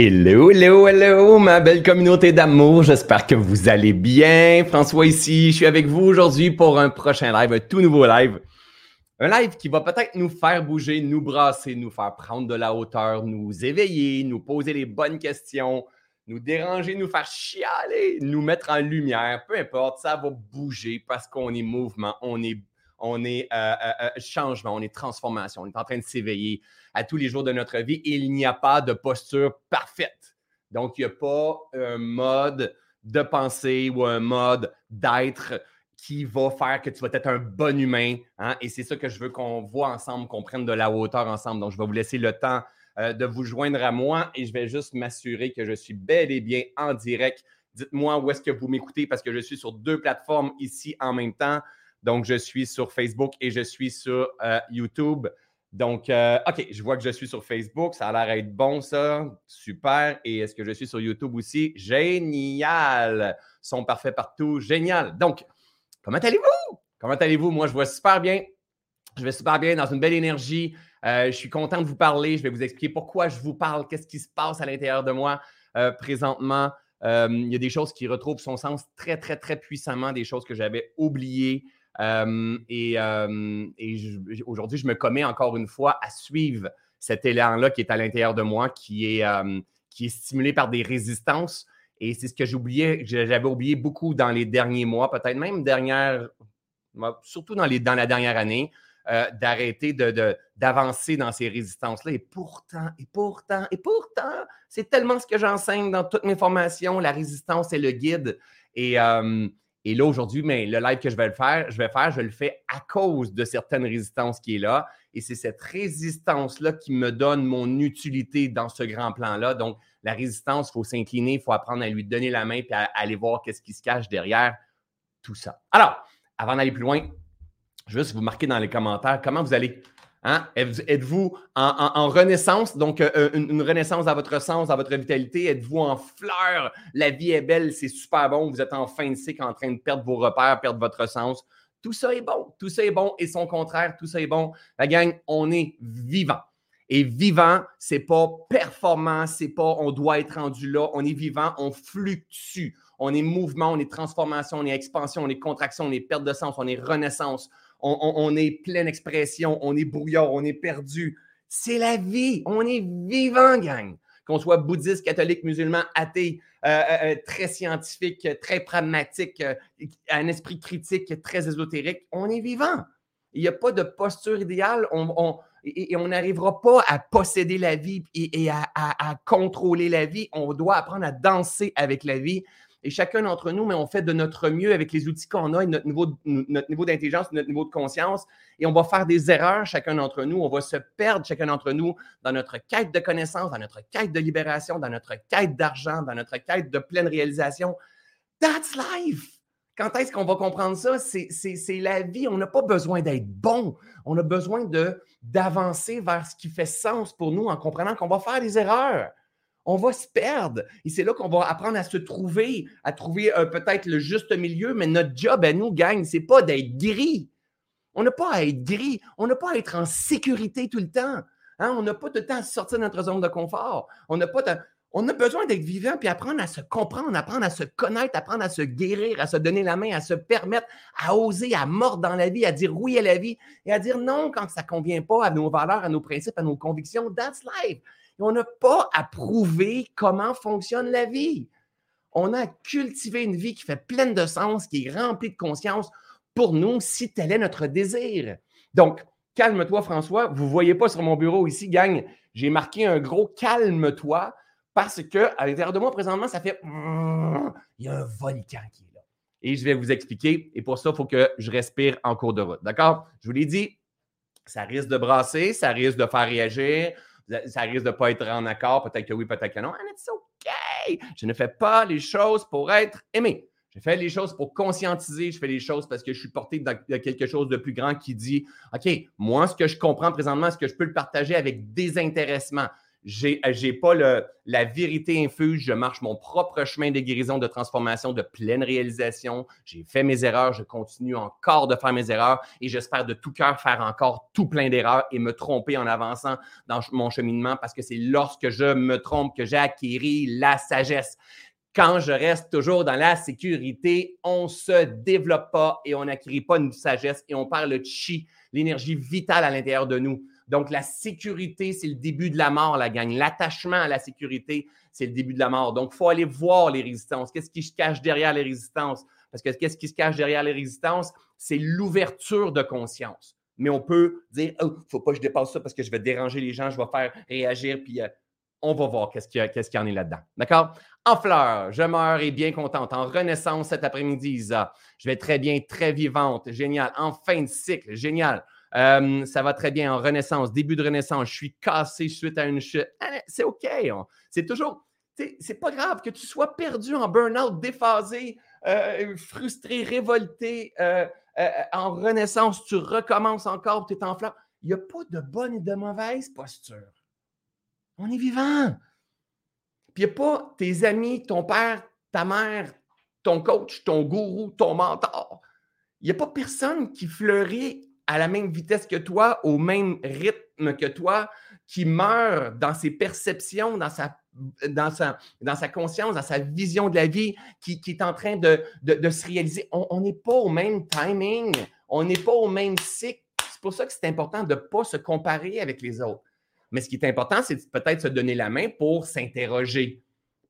Hello, hello, hello, ma belle communauté d'amour. J'espère que vous allez bien. François ici. Je suis avec vous aujourd'hui pour un prochain live, un tout nouveau live. Un live qui va peut-être nous faire bouger, nous brasser, nous faire prendre de la hauteur, nous éveiller, nous poser les bonnes questions, nous déranger, nous faire chialer, nous mettre en lumière. Peu importe, ça va bouger parce qu'on est mouvement, on est on est euh, euh, euh, changement, on est transformation, on est en train de s'éveiller à tous les jours de notre vie il n'y a pas de posture parfaite. Donc, il n'y a pas un mode de pensée ou un mode d'être qui va faire que tu vas être un bon humain. Hein? Et c'est ça que je veux qu'on voit ensemble, qu'on prenne de la hauteur ensemble. Donc, je vais vous laisser le temps de vous joindre à moi et je vais juste m'assurer que je suis bel et bien en direct. Dites-moi où est-ce que vous m'écoutez parce que je suis sur deux plateformes ici en même temps. Donc, je suis sur Facebook et je suis sur euh, YouTube. Donc, euh, OK, je vois que je suis sur Facebook. Ça a l'air d'être bon, ça. Super. Et est-ce que je suis sur YouTube aussi? Génial. Sont parfaits partout. Génial. Donc, comment allez-vous? Comment allez-vous? Moi, je vois super bien. Je vais super bien dans une belle énergie. Euh, je suis content de vous parler. Je vais vous expliquer pourquoi je vous parle, qu'est-ce qui se passe à l'intérieur de moi présentement. il y a des choses qui retrouvent son sens très, très, très puissamment, des choses que j'avais oubliées et, aujourd'hui, je me commets encore une fois à suivre cet élan-là qui est à l'intérieur de moi, qui est, qui est stimulé par des résistances. Et c'est ce que j'oubliais, j'avais oublié beaucoup dans les derniers mois, peut-être même dernière, surtout dans, les, dans la dernière année, euh, d'arrêter de, d'avancer dans ces résistances-là. Et pourtant, et pourtant, et pourtant, c'est tellement ce que j'enseigne dans toutes mes formations, la résistance est le guide. Et, et là, aujourd'hui, mais le live que je vais le faire, je vais faire, je le fais à cause de certaines résistances qui est là. Et c'est cette résistance-là qui me donne mon utilité dans ce grand plan-là. Donc, la résistance, il faut s'incliner, il faut apprendre à lui donner la main et à, aller voir qu'est-ce qui se cache derrière tout ça. Alors, avant d'aller plus loin, je veux juste vous marquer dans les commentaires comment vous allez? Hein? Êtes-vous en, renaissance, donc euh, une, renaissance à votre sens, à votre vitalité? Êtes-vous en fleur? La vie est belle, c'est super bon. Vous êtes en fin de cycle, en train de perdre vos repères, perdre votre sens. Tout ça est bon. Tout ça est bon. Et son contraire, tout ça est bon. La gang, on est vivant. Et vivant, c'est pas performant, c'est pas on doit être rendu là. On est vivant, on fluctue. On est mouvement, on est transformation, on est expansion, on est contraction, on est perte de sens, on est renaissance on, est pleine expression, on est brouillard, on est perdu. C'est la vie. On est vivant, gang. Qu'on soit bouddhiste, catholique, musulman, athée, euh, euh, euh, très scientifique, très pragmatique, un esprit critique, très ésotérique, on est vivant. Il n'y a pas de posture idéale. On, et, on n'arrivera pas à posséder la vie et, à, contrôler la vie. On doit apprendre à danser avec la vie. Et chacun d'entre nous, mais on fait de notre mieux avec les outils qu'on a et notre niveau, notre niveau d'intelligence, notre niveau de conscience. Et on va faire des erreurs, chacun d'entre nous. On va se perdre, chacun d'entre nous, dans notre quête de connaissance, dans notre quête de libération, dans notre quête d'argent, dans notre quête de pleine réalisation. That's life! Quand est-ce qu'on va comprendre ça? C'est la vie. On n'a pas besoin d'être bon. On a besoin d'avancer vers ce qui fait sens pour nous en comprenant qu'on va faire des erreurs on va se perdre. Et c'est là qu'on va apprendre à se trouver, à trouver euh, peut-être le juste milieu, mais notre job à nous, gang, c'est pas d'être gris. On n'a pas à être gris, on n'a pas à être en sécurité tout le temps. Hein? On n'a pas de temps à sortir de notre zone de confort. On n'a pas On a besoin d'être vivant puis apprendre à se comprendre, apprendre à se connaître, apprendre à se guérir, à se donner la main, à se permettre, à oser, à mordre dans la vie, à dire oui à la vie et à dire non quand ça ne convient pas à nos valeurs, à nos principes, à nos convictions. That's life on n'a pas à prouver comment fonctionne la vie. On a cultivé une vie qui fait pleine de sens, qui est remplie de conscience pour nous, si tel est notre désir. Donc, calme-toi, François. Vous ne voyez pas sur mon bureau ici, gang, j'ai marqué un gros calme-toi parce que à l'intérieur de moi, présentement, ça fait il y a un volcan qui est là. Et je vais vous expliquer. Et pour ça, il faut que je respire en cours de route. D'accord? Je vous l'ai dit, ça risque de brasser, ça risque de faire réagir ça risque de ne pas être en accord. Peut-être que oui, peut-être que non. And it's OK. Je ne fais pas les choses pour être aimé. Je fais les choses pour conscientiser. Je fais les choses parce que je suis porté dans quelque chose de plus grand qui dit OK, moi, ce que je comprends présentement, est-ce que je peux le partager avec désintéressement? J'ai n'ai pas le, la vérité infuse. Je marche mon propre chemin de guérison, de transformation, de pleine réalisation. J'ai fait mes erreurs. Je continue encore de faire mes erreurs et j'espère de tout cœur faire encore tout plein d'erreurs et me tromper en avançant dans mon cheminement parce que c'est lorsque je me trompe que j'ai la sagesse. Quand je reste toujours dans la sécurité, on ne se développe pas et on n'acquérit pas une sagesse et on perd le chi, l'énergie vitale à l'intérieur de nous. Donc, la sécurité, c'est le début de la mort, la gang. L'attachement à la sécurité, c'est le début de la mort. Donc, il faut aller voir les résistances. Qu'est-ce qui se cache derrière les résistances? Parce que qu'est-ce qui se cache derrière les résistances? C'est l'ouverture de conscience. Mais on peut dire, oh, il ne faut pas que je dépasse ça parce que je vais déranger les gens, je vais faire réagir, puis euh, on va voir qu'est-ce qu'il y, en est là-dedans. D'accord? En fleurs, je meurs et bien contente. En renaissance cet après-midi, Isa. Je vais très bien, très vivante. Génial. En fin de cycle, génial. Euh, ça va très bien en renaissance, début de renaissance. Je suis cassé suite à une chute. Ah, c'est OK. C'est toujours. C'est pas grave que tu sois perdu en burn-out, déphasé, euh, frustré, révolté. Euh, en renaissance, tu recommences encore, tu es en fleurs. Il n'y a pas de bonne et de mauvaise posture. On est vivant. Puis il n'y a pas tes amis, ton père, ta mère, ton coach, ton gourou, ton mentor. Il n'y a pas personne qui fleurit à la même vitesse que toi, au même rythme que toi, qui meurt dans ses perceptions, dans sa, dans sa, dans sa conscience, dans sa vision de la vie, qui, est en train de, de, se réaliser. On n'est pas au même timing, on n'est pas au même cycle. C'est pour ça que c'est important de ne pas se comparer avec les autres. Mais ce qui est important, c'est peut-être se donner la main pour s'interroger,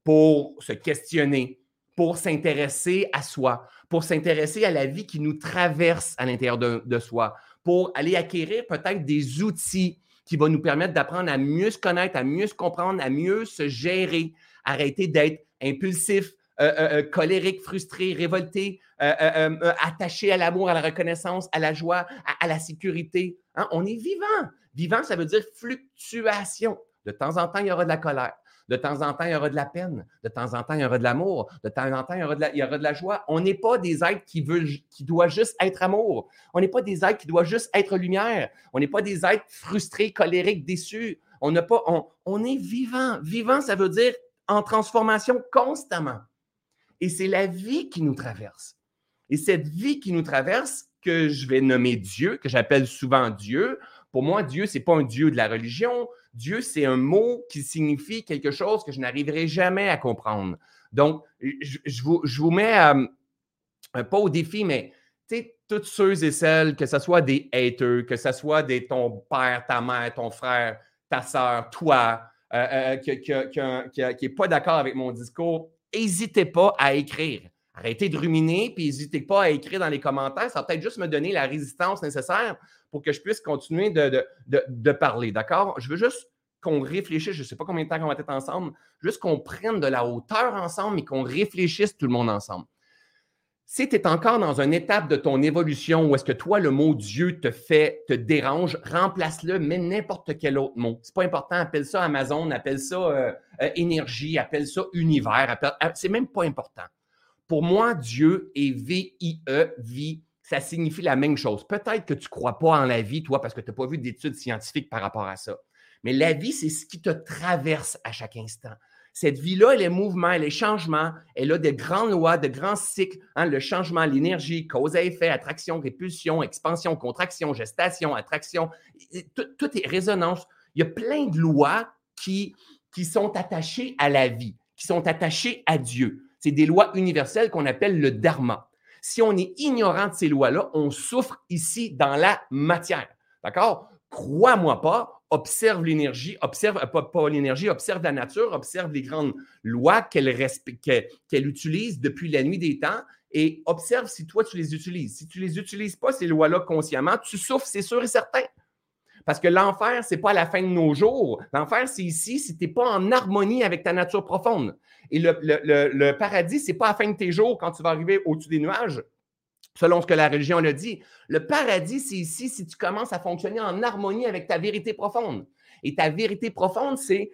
pour se questionner, pour s'intéresser à soi, pour s'intéresser à la vie qui nous traverse à l'intérieur de, soi, pour aller acquérir peut-être des outils qui vont nous permettre d'apprendre à mieux se connaître, à mieux se comprendre, à mieux se gérer, arrêter d'être impulsif, euh, euh, euh, colérique, frustré, révolté, attaché à l'amour, à la reconnaissance, à la joie, à, la sécurité. Hein? On est vivant. Vivant, ça veut dire fluctuation. De temps en temps, il y aura de la colère. De temps en temps, il y aura de la peine. De temps en temps, il y aura de l'amour. De temps en temps, il y aura de la, joie. On n'est pas des êtres qui, qui doivent juste être amour. On n'est pas des êtres qui doivent juste être lumière. On n'est pas des êtres frustrés, colériques, déçus. On pas, on est vivant. Vivant, ça veut dire en transformation constamment. Et c'est la vie qui nous traverse. Et cette vie qui nous traverse, que je vais nommer Dieu, que j'appelle souvent Dieu, pour moi, Dieu, ce n'est pas un Dieu de la religion. Dieu, c'est un mot qui signifie quelque chose que je n'arriverai jamais à comprendre. Donc, je, vous, mets, euh, pas au défi, mais toutes ceux et celles, que ce soit des haters, que ce soit des, ton père, ta mère, ton frère, ta soeur, toi, euh, euh, qui n'est pas d'accord avec mon discours, n'hésitez pas à écrire. Arrêtez de ruminer, puis n'hésitez pas à écrire dans les commentaires. Ça va peut-être juste me donner la résistance nécessaire pour que je puisse continuer de, parler. D'accord? Je veux juste qu'on réfléchisse. Je ne sais pas combien de temps on va être ensemble. Juste qu'on prenne de la hauteur ensemble et qu'on réfléchisse tout le monde ensemble. Si tu es encore dans une étape de ton évolution où est-ce que toi, le mot Dieu te fait, te dérange, remplace-le, mets n'importe quel autre mot. C'est pas important, appelle ça Amazon, appelle ça euh, euh, énergie, appelle ça univers, euh, c'est même pas important. Pour moi, Dieu est V-I-E, vie, ça signifie la même chose. Peut-être que tu ne crois pas en la vie, toi, parce que tu n'as pas vu d'études scientifiques par rapport à ça. Mais la vie, c'est ce qui te traverse à chaque instant. Cette vie-là, elle est mouvement, elle est changement, elle a des grandes lois, de grands cycles. Hein, le changement, l'énergie, cause à effet, attraction, répulsion, expansion, contraction, gestation, attraction, tout, est résonance. Il y a plein de lois qui, qui sont attachées à la vie, qui sont attachées à Dieu. C'est des lois universelles qu'on appelle le dharma. Si on est ignorant de ces lois-là, on souffre ici dans la matière. D'accord? Crois-moi pas, observe l'énergie, observe, euh, pas, l'énergie, observe la nature, observe les grandes lois qu'elle, qu'elle utilise depuis la nuit des temps et observe si toi tu les utilises. Si tu les utilises pas, ces lois-là consciemment, tu souffres, c'est sûr et certain. Parce que l'enfer, ce n'est pas la fin de nos jours. L'enfer, c'est ici si tu n'es pas en harmonie avec ta nature profonde. Et le, le paradis, ce n'est pas la fin de tes jours quand tu vas arriver au-dessus des nuages selon ce que la religion le dit. Le paradis, c'est ici si tu commences à fonctionner en harmonie avec ta vérité profonde. Et ta vérité profonde, c'est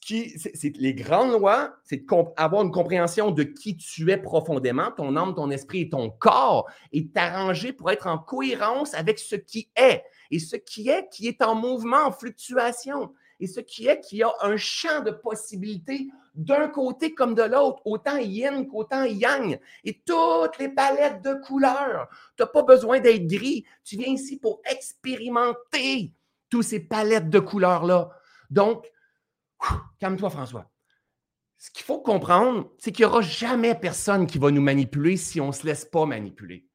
qui, c'est les grandes lois, c'est avoir une compréhension de qui tu es profondément, ton âme, ton esprit et ton corps, et t'arranger pour être en cohérence avec ce qui est. Et ce qui est, qui est en mouvement, en fluctuation. et ce qui est qu'il y a un champ de possibilités d'un côté comme de l'autre, autant yin qu'autant yang, et toutes les palettes de couleurs. Tu n'as pas besoin d'être gris, tu viens ici pour expérimenter toutes ces palettes de couleurs-là. Donc, calme-toi François. Ce qu'il faut comprendre, c'est qu'il n'y aura jamais personne qui va nous manipuler si on ne se laisse pas manipuler.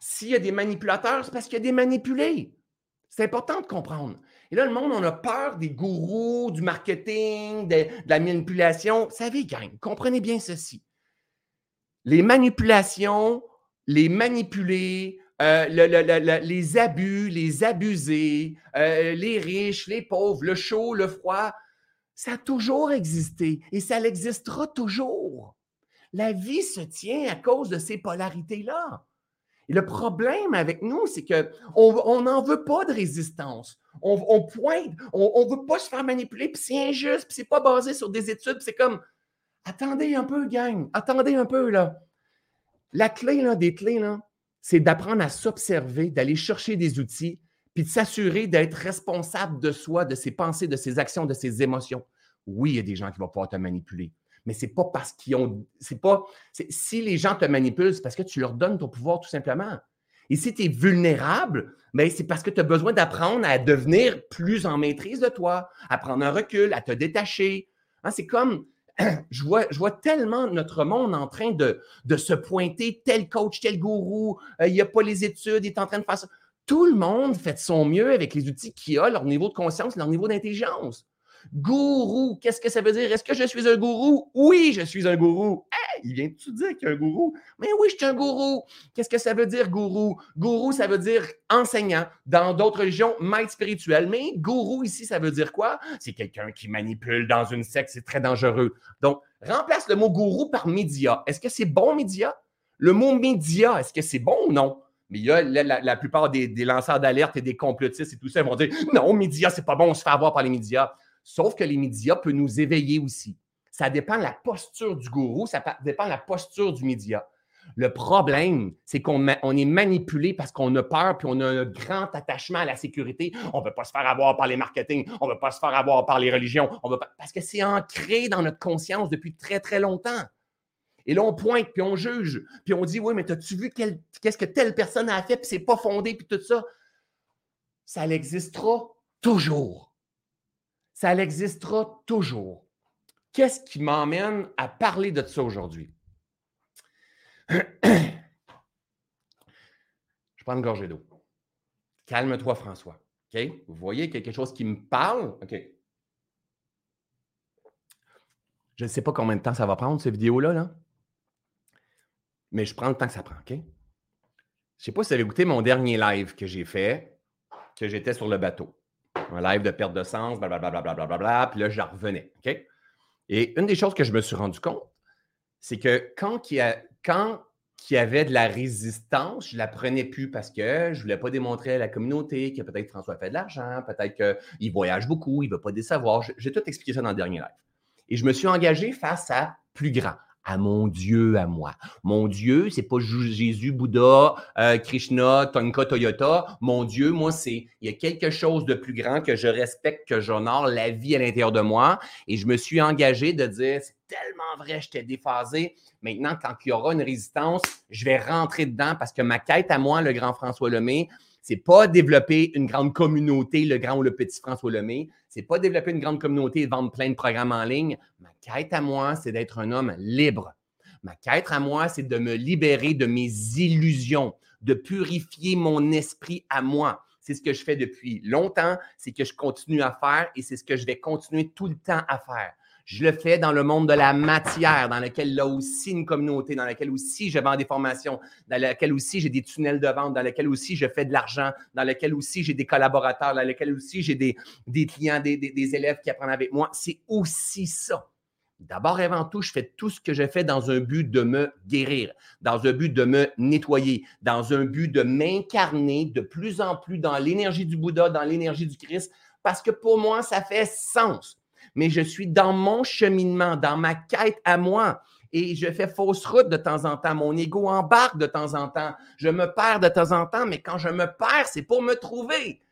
S'il y a des manipulateurs, c'est parce qu'il y a des manipulés. C'est important de comprendre. Et là, le monde, on a peur des gourous, du marketing, de, la manipulation. Vous savez, gang, comprenez bien ceci. Les manipulations, les manipulés, euh, les abus, les abusés, euh, les riches, les pauvres, le chaud, le froid, ça a toujours existé et ça l'existera toujours. La vie se tient à cause de ces polarités-là. Et le problème avec nous, c'est qu'on n'en veut pas de résistance. On, pointe, on ne veut pas se faire manipuler, puis c'est injuste, puis c'est pas basé sur des études, c'est comme attendez un peu, gang, attendez un peu, là. La clé là, des clés, là, c'est d'apprendre à s'observer, d'aller chercher des outils, puis de s'assurer d'être responsable de soi, de ses pensées, de ses actions, de ses émotions. Oui, il y a des gens qui vont pouvoir te manipuler mais c'est pas parce qu'ils ont. C'est pas. Si les gens te manipulent, c'est parce que tu leur donnes ton pouvoir tout simplement. Et si tu es vulnérable, ben, c'est parce que tu as besoin d'apprendre à devenir plus en maîtrise de toi, à prendre un recul, à te détacher. Hein, c'est comme. Je vois, tellement notre monde en train de, se pointer, tel coach, tel gourou, euh, il n'y a pas les études, il est en train de faire ça. Tout le monde fait de son mieux avec les outils qu'il a, leur niveau de conscience, leur niveau d'intelligence. Gourou, qu'est-ce que ça veut dire? Est-ce que je suis un gourou? Oui, je suis un gourou. Il vient te dire qu'il y a un gourou? Mais oui, je suis un gourou. Qu'est-ce que ça veut dire, gourou? Gourou, ça veut dire enseignant. Dans d'autres religions, maître spirituel. Mais gourou, ici, ça veut dire quoi? C'est quelqu'un qui manipule dans une secte. C'est très dangereux. Donc, remplace le mot gourou par média. Est-ce que c'est bon, média? Le mot média, est-ce que c'est bon ou non? Mais il y a la, plupart des, lanceurs d'alerte et des complotistes et tout ça, ils vont dire non, média, c'est pas bon, on se fait avoir par les médias. Sauf que les médias peuvent nous éveiller aussi. Ça dépend de la posture du gourou, ça dépend de la posture du média. Le problème, c'est qu'on est manipulé parce qu'on a peur puis on a un grand attachement à la sécurité. On ne veut pas se faire avoir par les marketing, on ne veut pas se faire avoir par les religions, on veut parce que c'est ancré dans notre conscience depuis très, très longtemps. Et là, on pointe, puis on juge, puis on dit Oui, mais as-tu vu qu'est-ce que telle personne a fait, puis c'est pas fondé, puis tout ça. Ça existera toujours ça existera toujours. Qu'est-ce qui m'emmène à parler de ça aujourd'hui? Je prends une gorgée d'eau. Calme-toi, François. OK? Vous voyez quelque chose qui me parle? OK. Je ne sais pas combien de temps ça va prendre, cette vidéo-là, là. mais je prends le temps que ça prend, OK? Je ne sais pas si vous avez écouté mon dernier live que j'ai fait, que j'étais sur le bateau un live de perte de sens, blablabla, bla, puis là, j'en revenais. OK? Et une des choses que je me suis rendu compte, c'est que quand il, y a, quand il y avait de la résistance, je ne la prenais plus parce que je ne voulais pas démontrer à la communauté que peut-être François fait de l'argent, peut-être qu'il voyage beaucoup, il ne veut pas décevoir. J'ai tout expliqué ça dans le dernier live. Et je me suis engagé face à plus grand à mon Dieu à moi. Mon Dieu, c'est pas Jésus, Bouddha, euh, Krishna, Tonka, Toyota. Mon Dieu, moi, c'est il y a quelque chose de plus grand que je respecte, que j'honore la vie à l'intérieur de moi. Et je me suis engagé de dire, c'est tellement vrai, je t'ai déphasé. Maintenant, quand il y aura une résistance, je vais rentrer dedans parce que ma quête à moi, le grand François Lemay, c'est pas développer une grande communauté, le grand ou le petit François Lemay. C'est pas développer une grande communauté et vendre plein de programmes en ligne. Ma quête à moi, c'est d'être un homme libre. Ma quête à moi, c'est de me libérer de mes illusions, de purifier mon esprit à moi. C'est ce que je fais depuis longtemps, c'est ce que je continue à faire et c'est ce que je vais continuer tout le temps à faire. Je le fais dans le monde de la matière, dans lequel a aussi une communauté, dans laquelle aussi je vends des formations, dans laquelle aussi j'ai des tunnels de vente, dans laquelle aussi je fais de l'argent, dans laquelle aussi j'ai des collaborateurs, dans laquelle aussi j'ai des, des, clients, des, des, élèves qui apprennent avec moi. C'est aussi ça. D'abord et avant tout, je fais tout ce que je fais dans un but de me guérir, dans un but de me nettoyer, dans un but de m'incarner de plus en plus dans l'énergie du Bouddha, dans l'énergie du Christ, parce que pour moi, ça fait sens mais je suis dans mon cheminement, dans ma quête à moi. Et je fais fausse route de temps en temps. Mon ego embarque de temps en temps. Je me perds de temps en temps, mais quand je me perds, c'est pour me trouver.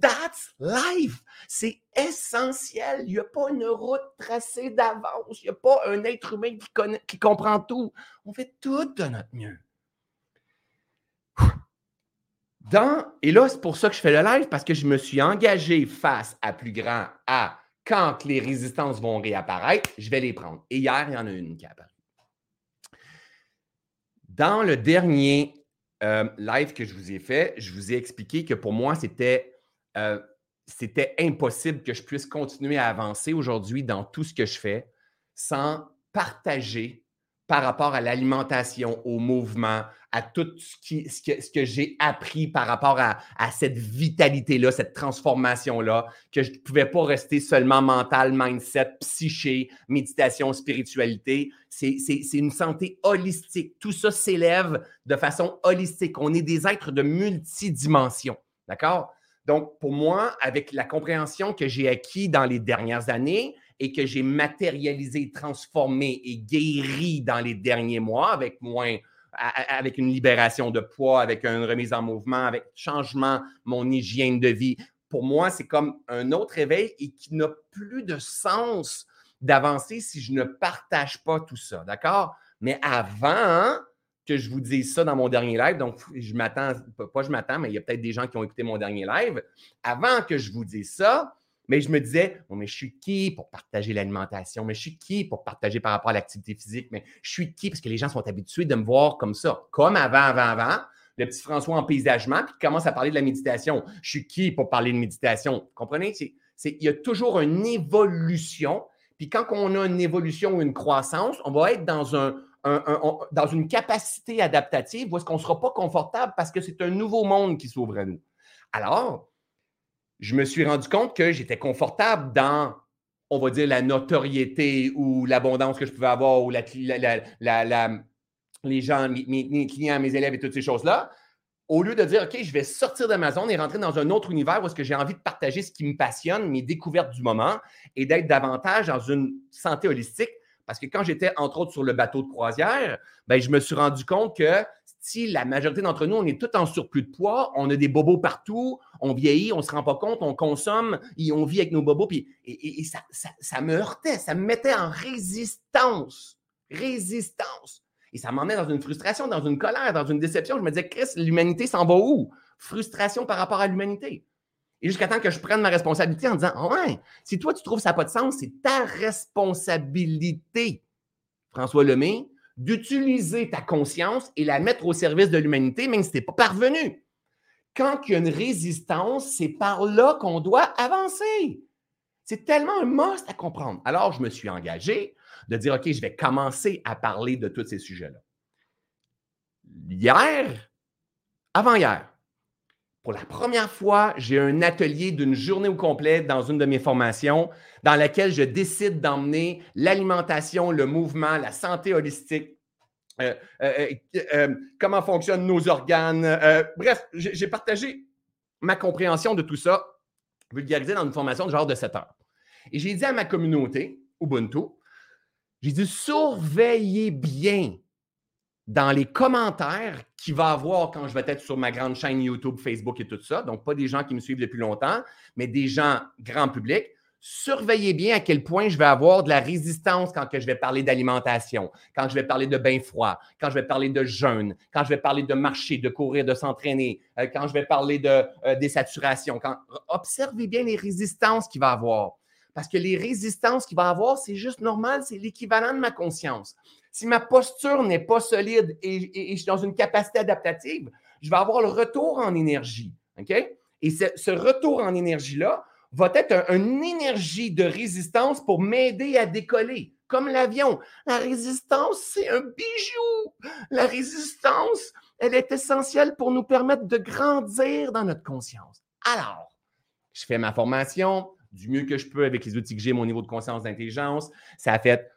That's life. C'est essentiel. Il n'y a pas une route tracée d'avance. Il n'y a pas un être humain qui, connaît, qui comprend tout. On fait tout de notre mieux. Dans, et là, c'est pour ça que je fais le live, parce que je me suis engagé face à plus grand à quand les résistances vont réapparaître, je vais les prendre. Et hier, il y en a une qui apparue. Dans le dernier euh, live que je vous ai fait, je vous ai expliqué que pour moi, euh, c'était impossible que je puisse continuer à avancer aujourd'hui dans tout ce que je fais sans partager par rapport à l'alimentation, au mouvement, à tout ce, qui, que, ce que j'ai appris par rapport à, cette vitalité-là, cette transformation-là, que je ne pouvais pas rester seulement mental, mindset, psyché, méditation, spiritualité. C'est une santé holistique. Tout ça s'élève de façon holistique. On est des êtres de multidimensions. D'accord? Donc, pour moi, avec la compréhension que j'ai acquis dans les dernières années et que j'ai matérialisé, transformé et guéri dans les derniers mois avec moins, avec une libération de poids, avec une remise en mouvement, avec changement, mon hygiène de vie. Pour moi, c'est comme un autre éveil et qui n'a plus de sens d'avancer si je ne partage pas tout ça. D'accord? Mais avant, que je vous dise ça dans mon dernier live. Donc, je m'attends, pas je m'attends, mais il y a peut-être des gens qui ont écouté mon dernier live. Avant que je vous dise ça, mais je me disais, mais je suis qui pour partager l'alimentation? Mais je suis qui pour partager par rapport à l'activité physique? Mais je suis qui? Parce que les gens sont habitués de me voir comme ça, comme avant, avant, avant. Le petit François en paysagement, puis commence à parler de la méditation. Je suis qui pour parler de méditation? Vous comprenez? Il y a toujours une évolution. Puis quand on a une évolution ou une croissance, on va être dans un, dans une capacité adaptative où est-ce qu'on ne sera pas confortable parce que c'est un nouveau monde qui s'ouvre à nous. Alors, je me suis rendu compte que j'étais confortable dans, on va dire, la notoriété ou l'abondance que je pouvais avoir ou les gens, mes, clients, mes élèves et toutes ces choses-là. Au lieu de dire, OK, je vais sortir de ma zone et rentrer dans un autre univers où que j'ai envie de partager ce qui me passionne, mes découvertes du moment et d'être davantage dans une santé holistique, parce que quand j'étais, entre autres, sur le bateau de croisière, ben, je me suis rendu compte que si la majorité d'entre nous, on est tout en surplus de poids, on a des bobos partout, on vieillit, on ne se rend pas compte, on consomme, on vit avec nos bobos, et, ça, me heurtait, ça me mettait en résistance. Résistance. Et ça m'emmenait dans une frustration, dans une colère, dans une déception. Je me disais, Chris, l'humanité s'en va où? Frustration par rapport à l'humanité. Et jusqu'à temps que je prenne ma responsabilité en disant Ouais, si toi tu trouves ça n'a pas de sens, c'est ta responsabilité, François Lemay, d'utiliser ta conscience et la mettre au service de l'humanité, même si tu n'es pas parvenu. Quand il y a une résistance, c'est par là qu'on doit avancer. C'est tellement un must à comprendre. Alors, je me suis engagé de dire OK, je vais commencer à parler de tous ces sujets-là. Hier, avant-hier, pour la première fois, j'ai un atelier d'une journée au complet dans une de mes formations dans laquelle je décide d'emmener l'alimentation, le mouvement, la santé holistique, euh, euh, euh, comment fonctionnent nos organes. bref, j'ai partagé ma compréhension de tout ça, vulgarisé dans une formation de genre de 7 heures. Et j'ai dit à ma communauté, Ubuntu, j'ai dit surveillez bien dans les commentaires qu'il va avoir quand je vais être sur ma grande chaîne YouTube, Facebook et tout ça, donc pas des gens qui me suivent depuis longtemps, mais des gens grand public, surveillez bien à quel point je vais avoir de la résistance quand que je vais parler d'alimentation, quand je vais parler de bain froid, quand je vais parler de jeûne, quand je vais parler de marcher, de courir, de s'entraîner, euh, quand je vais parler de euh, désaturation. Observez bien les résistances qu'il va avoir. Parce que les résistances qu'il va avoir, c'est juste normal, c'est l'équivalent de ma conscience. Si ma posture n'est pas solide et, je suis dans une capacité adaptative, je vais avoir le retour en énergie. Et ce, retour en énergie-là va être une énergie de résistance pour m'aider à décoller. Comme l'avion. La résistance, c'est un bijou. La résistance, elle est essentielle pour nous permettre de grandir dans notre conscience. Alors, je fais ma formation du mieux que je peux avec les outils que j'ai, mon niveau de conscience d'intelligence. Ça a fait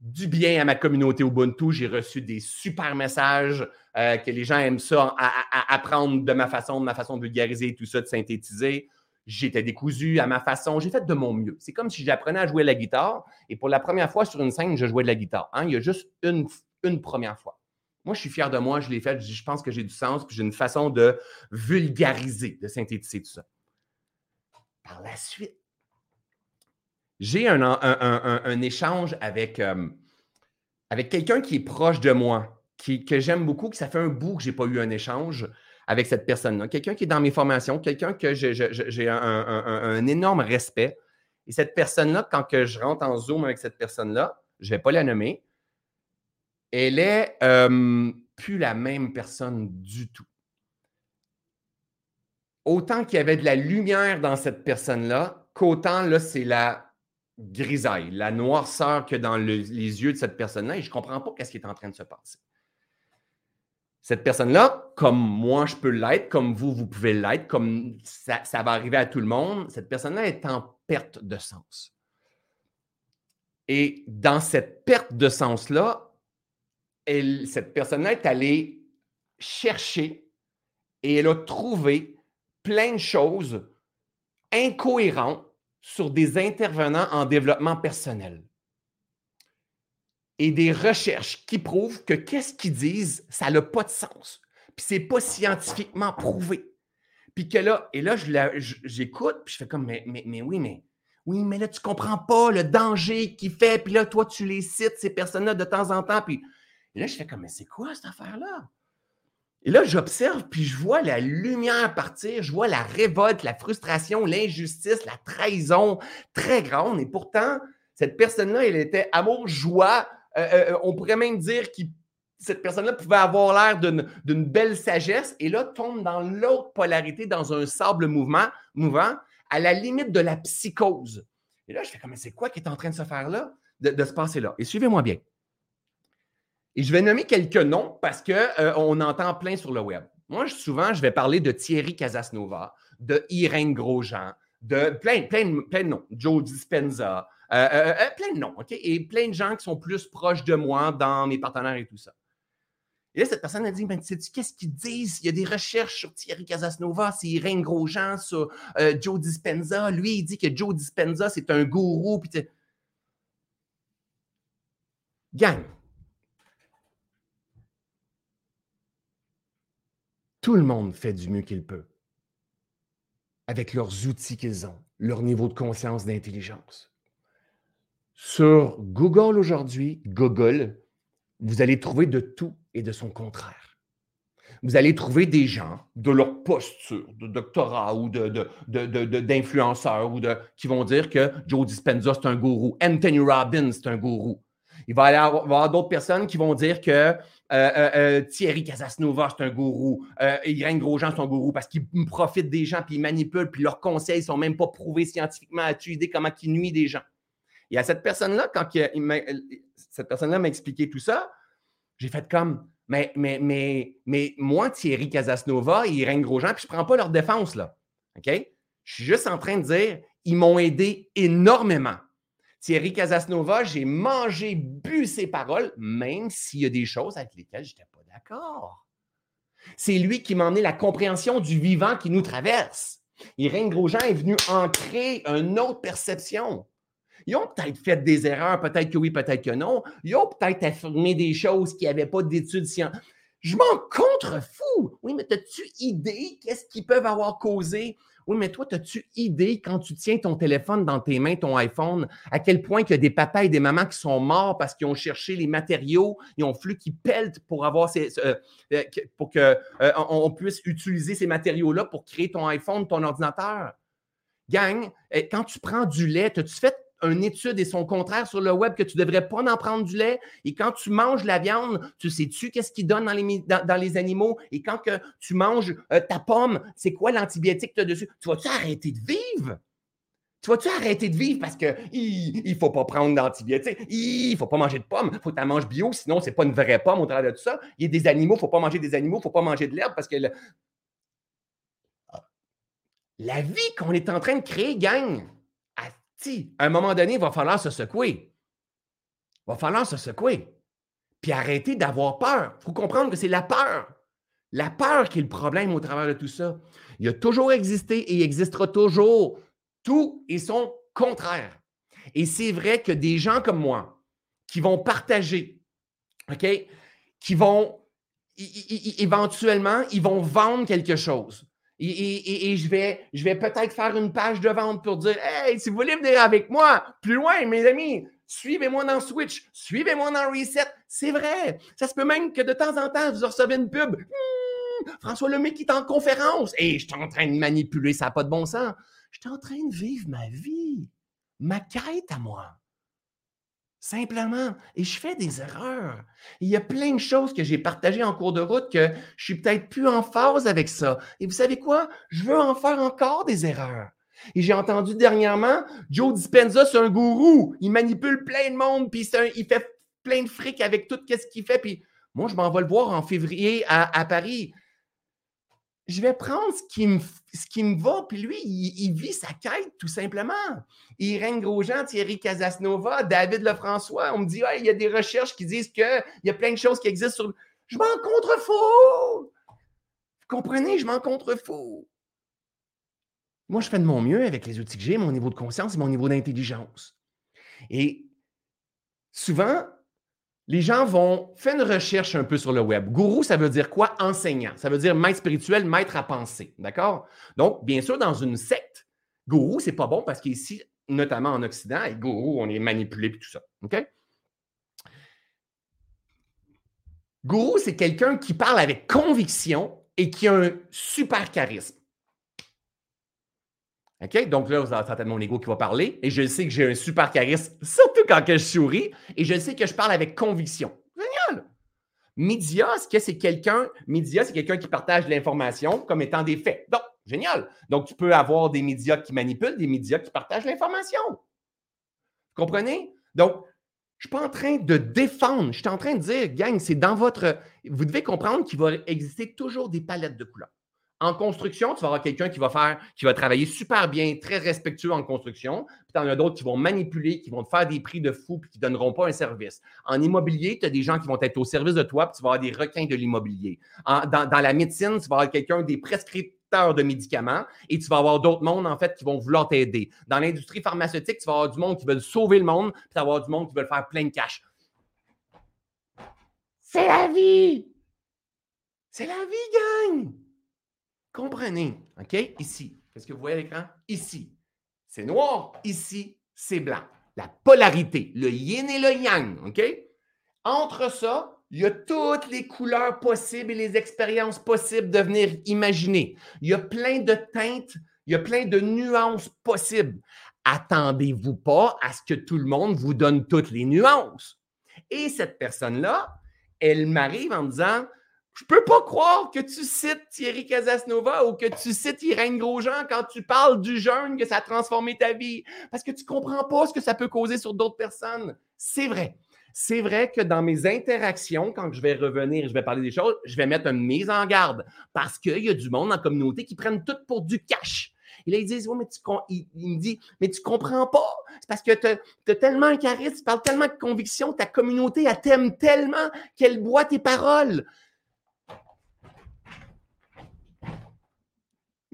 du bien à ma communauté Ubuntu. J'ai reçu des super messages euh, que les gens aiment ça, à, apprendre de ma façon, de ma façon de vulgariser tout ça, de synthétiser. J'étais décousu à ma façon. J'ai fait de mon mieux. C'est comme si j'apprenais à jouer la guitare et pour la première fois sur une scène, je jouais de la guitare. Hein. Il y a juste une, une première fois. Moi, je suis fier de moi, je l'ai fait. Je pense que j'ai du sens, puis j'ai une façon de vulgariser, de synthétiser tout ça. par la suite, j'ai un, échange avec, euh, avec quelqu'un qui est proche de moi, qui, que j'aime beaucoup, que ça fait un bout que je n'ai pas eu un échange avec cette personne-là. Quelqu'un qui est dans mes formations, quelqu'un que j'ai un, énorme respect. Et cette personne-là, quand que je rentre en Zoom avec cette personne-là, je ne vais pas la nommer, elle est euh, plus la même personne du tout. Autant qu'il y avait de la lumière dans cette personne-là, qu'autant là, c'est la grisaille, la noirceur que dans les yeux de cette personne-là, et je ne comprends pas ce qui est en train de se passer. Cette personne-là, comme moi je peux l'être, comme vous, vous pouvez l'être, comme ça, va arriver à tout le monde, cette personne-là est en perte de sens. Et dans cette perte de sens-là, cette personne-là est allée chercher et elle a trouvé plein de choses incohérentes sur des intervenants en développement personnel. Et des recherches qui prouvent que qu'est-ce qu'ils disent, ça n'a pas de sens. Puis c'est pas scientifiquement prouvé. Puis que là, et là, j'écoute, puis je fais comme, mais, oui, mais oui, mais là, tu comprends pas le danger qu'il fait, puis là, toi, tu les cites, ces personnes-là, de temps en temps, puis là, je fais comme, mais c'est quoi cette affaire-là? Et là, j'observe, puis je vois la lumière partir, je vois la révolte, la frustration, l'injustice, la trahison très grande. Et pourtant, cette personne-là, elle était amour, joie. Euh, euh, euh, on pourrait même dire que cette personne-là pouvait avoir l'air d'une belle sagesse. Et là, tombe dans l'autre polarité, dans un sable mouvant, à la limite de la psychose. Et là, je fais comme, c'est quoi qui est en train de se faire là, de se passer là? Et suivez-moi bien. Et je vais nommer quelques noms parce qu'on euh, entend plein sur le web. Moi, souvent, je vais parler de Thierry Casasnova, de Irène Grosjean, de plein, plein, plein de noms, Joe Dispenza, euh, euh, plein de noms, OK? Et plein de gens qui sont plus proches de moi dans mes partenaires et tout ça. Et là, cette personne a dit, ben, sais-tu qu'est-ce qu'ils disent? Il y a des recherches sur Thierry Casasnova, c'est Irène Grosjean, sur Joe Dispenza. Lui, il dit que Joe Dispenza, c'est un gourou. Gang, Tout le monde fait du mieux qu'il peut avec leurs outils qu'ils ont, leur niveau de conscience, d'intelligence. Sur Google aujourd'hui, Google, vous allez trouver de tout et de son contraire. Vous allez trouver des gens de leur posture, de doctorat ou d'influenceurs de, qui vont dire que Joe Dispenza, c'est un gourou. Anthony Robbins, c'est un gourou. Il va y avoir d'autres personnes qui vont dire que euh, euh, euh, Thierry Casasnova, c'est un gourou. Irène Grosjean, c'est un gourou parce qu'il profite des gens, puis il manipule, puis leurs conseils ne sont même pas prouvés scientifiquement à idée comment il nuit des gens. Et à cette personne-là, quand cette personne-là m'a expliqué tout ça, j'ai fait comme, mais, mais, mais, mais moi, Thierry Casasnova et Irène Grosjean, puis je ne prends pas leur défense, là. OK? Je suis juste en train de dire, ils m'ont aidé énormément. Thierry Casasnova, j'ai mangé, bu ses paroles, même s'il y a des choses avec lesquelles je n'étais pas d'accord. C'est lui qui m'a emmené la compréhension du vivant qui nous traverse. Irène Grosjean est venu ancrer une autre perception. Ils ont peut-être fait des erreurs, peut-être que oui, peut-être que non. Ils ont peut-être affirmé des choses qui n'avaient pas d'études scientifiques. Je m'en contrefous. Oui, mais as-tu idée qu'est-ce qu'ils peuvent avoir causé? Oui, mais toi, as-tu idée quand tu tiens ton téléphone dans tes mains, ton iPhone, à quel point il y a des papas et des mamans qui sont morts parce qu'ils ont cherché les matériaux, ils ont fallu qu'ils peltent pour avoir ces, euh, pour qu'on euh, puisse utiliser ces matériaux-là pour créer ton iPhone, ton ordinateur? Gang, quand tu prends du lait, as-tu fait une étude et son contraire sur le web que tu ne devrais pas en prendre du lait. Et quand tu manges la viande, tu sais-tu qu'est-ce qu'ils donnent dans les, dans, les, animaux? Et quand que tu manges euh, ta pomme, c'est quoi l'antibiotique que tu as dessus? Tu vas-tu arrêter de vivre? Tu vas-tu arrêter de vivre parce qu'il ne faut pas prendre d'antibiotiques, il ne faut pas manger de pommes, il faut que tu manges bio, sinon ce n'est pas une vraie pomme au travers de tout ça. Il y a des animaux, il ne faut pas manger des animaux, il ne faut pas manger de l'herbe parce que la vie qu'on est en train de créer, gagne à un moment donné, il va falloir se secouer. Il va falloir se secouer. Puis arrêter d'avoir peur. Il faut comprendre que c'est la peur. La peur qui est le problème au travers de tout ça. Il a toujours existé et il existera toujours. Tout est son contraire. Et c'est vrai que des gens comme moi qui vont partager, OK, qui vont éventuellement, ils vont vendre quelque chose. Et, je vais, peut-être faire une page de vente pour dire Hey, si vous voulez venir avec moi, plus loin, mes amis, suivez-moi dans Switch, suivez-moi dans Reset. C'est vrai. Ça se peut même que de temps en temps, vous recevez une pub. Hmm, François Lemay qui est en conférence. Et je suis en train de manipuler, ça n'a pas de bon sens. Je suis en train de vivre ma vie, ma quête à moi. Simplement. Et je fais des erreurs. Il y a plein de choses que j'ai partagées en cours de route que je suis peut-être plus en phase avec ça. Et vous savez quoi? Je veux en faire encore des erreurs. Et j'ai entendu dernièrement, Joe Dispenza, c'est un gourou. Il manipule plein de monde, puis il fait plein de fric avec tout ce qu'il fait. Puis moi, je m'en vais le voir en février à, à Paris je vais prendre ce qui me, va, puis lui, il, vit sa quête tout simplement. Irène Grosjean, Thierry Casasnova, David Lefrançois, on me dit, il y a des recherches qui disent qu'il y a plein de choses qui existent sur. Je m'en contrefous! Vous comprenez? Je m'en contrefous. Moi, je fais de mon mieux avec les outils que j'ai, mon niveau de conscience et mon niveau d'intelligence. Et souvent, les gens vont faire une recherche un peu sur le web. Gourou, ça veut dire quoi? Enseignant. Ça veut dire maître spirituel, maître à penser. D'accord? Donc, bien sûr, dans une secte, gourou, c'est pas bon parce qu'ici, notamment en Occident, avec gourou, on est manipulé et tout ça. OK? Gourou, c'est quelqu'un qui parle avec conviction et qui a un super charisme. Donc là, vous avez certainement mon ego qui va parler. Et je sais que j'ai un super charisme, surtout quand je souris. Et je sais que je parle avec conviction. Génial! Média, ce que c'est quelqu'un, média, c'est quelqu'un qui partage l'information comme étant des faits? Donc, génial. Donc, tu peux avoir des médias qui manipulent, des médias qui partagent l'information. Vous comprenez? Donc, je ne suis pas en train de défendre, je suis en train de dire, gang, c'est dans votre. Vous devez comprendre qu'il va exister toujours des palettes de couleurs. En construction, tu vas avoir quelqu'un qui va faire, qui va travailler super bien, très respectueux en construction. Puis tu en as d'autres qui vont manipuler, qui vont te faire des prix de fou, puis qui ne donneront pas un service. En immobilier, tu as des gens qui vont être au service de toi, puis tu vas avoir des requins de l'immobilier. Dans, la médecine, tu vas avoir quelqu'un des prescripteurs de médicaments et tu vas avoir d'autres mondes, en fait, qui vont vouloir t'aider. Dans l'industrie pharmaceutique, tu vas avoir du monde qui veut sauver le monde, puis tu vas avoir du monde qui veut faire plein de cash. C'est la vie! C'est la vie, gang! Comprenez, OK? Ici, qu'est-ce que vous voyez à l'écran? Ici, c'est noir. Ici, c'est blanc. La polarité, le yin et le yang, OK? Entre ça, il y a toutes les couleurs possibles et les expériences possibles de venir imaginer. Il y a plein de teintes, il y a plein de nuances possibles. Attendez-vous pas à ce que tout le monde vous donne toutes les nuances. Et cette personne-là, elle m'arrive en me disant je peux pas croire que tu cites Thierry Casasnova ou que tu cites Irène Grosjean quand tu parles du jeûne, que ça a transformé ta vie. Parce que tu comprends pas ce que ça peut causer sur d'autres personnes. C'est vrai. C'est vrai que dans mes interactions, quand je vais revenir, je vais parler des choses, je vais mettre une mise en garde parce qu'il y a du monde en communauté qui prennent tout pour du cash. Et là, ils disent, mais tu, il, me dit, mais tu comprends pas. C'est parce que tu as, tellement un charisme, tu parles tellement de conviction, ta communauté, elle t'aime tellement qu'elle boit tes paroles.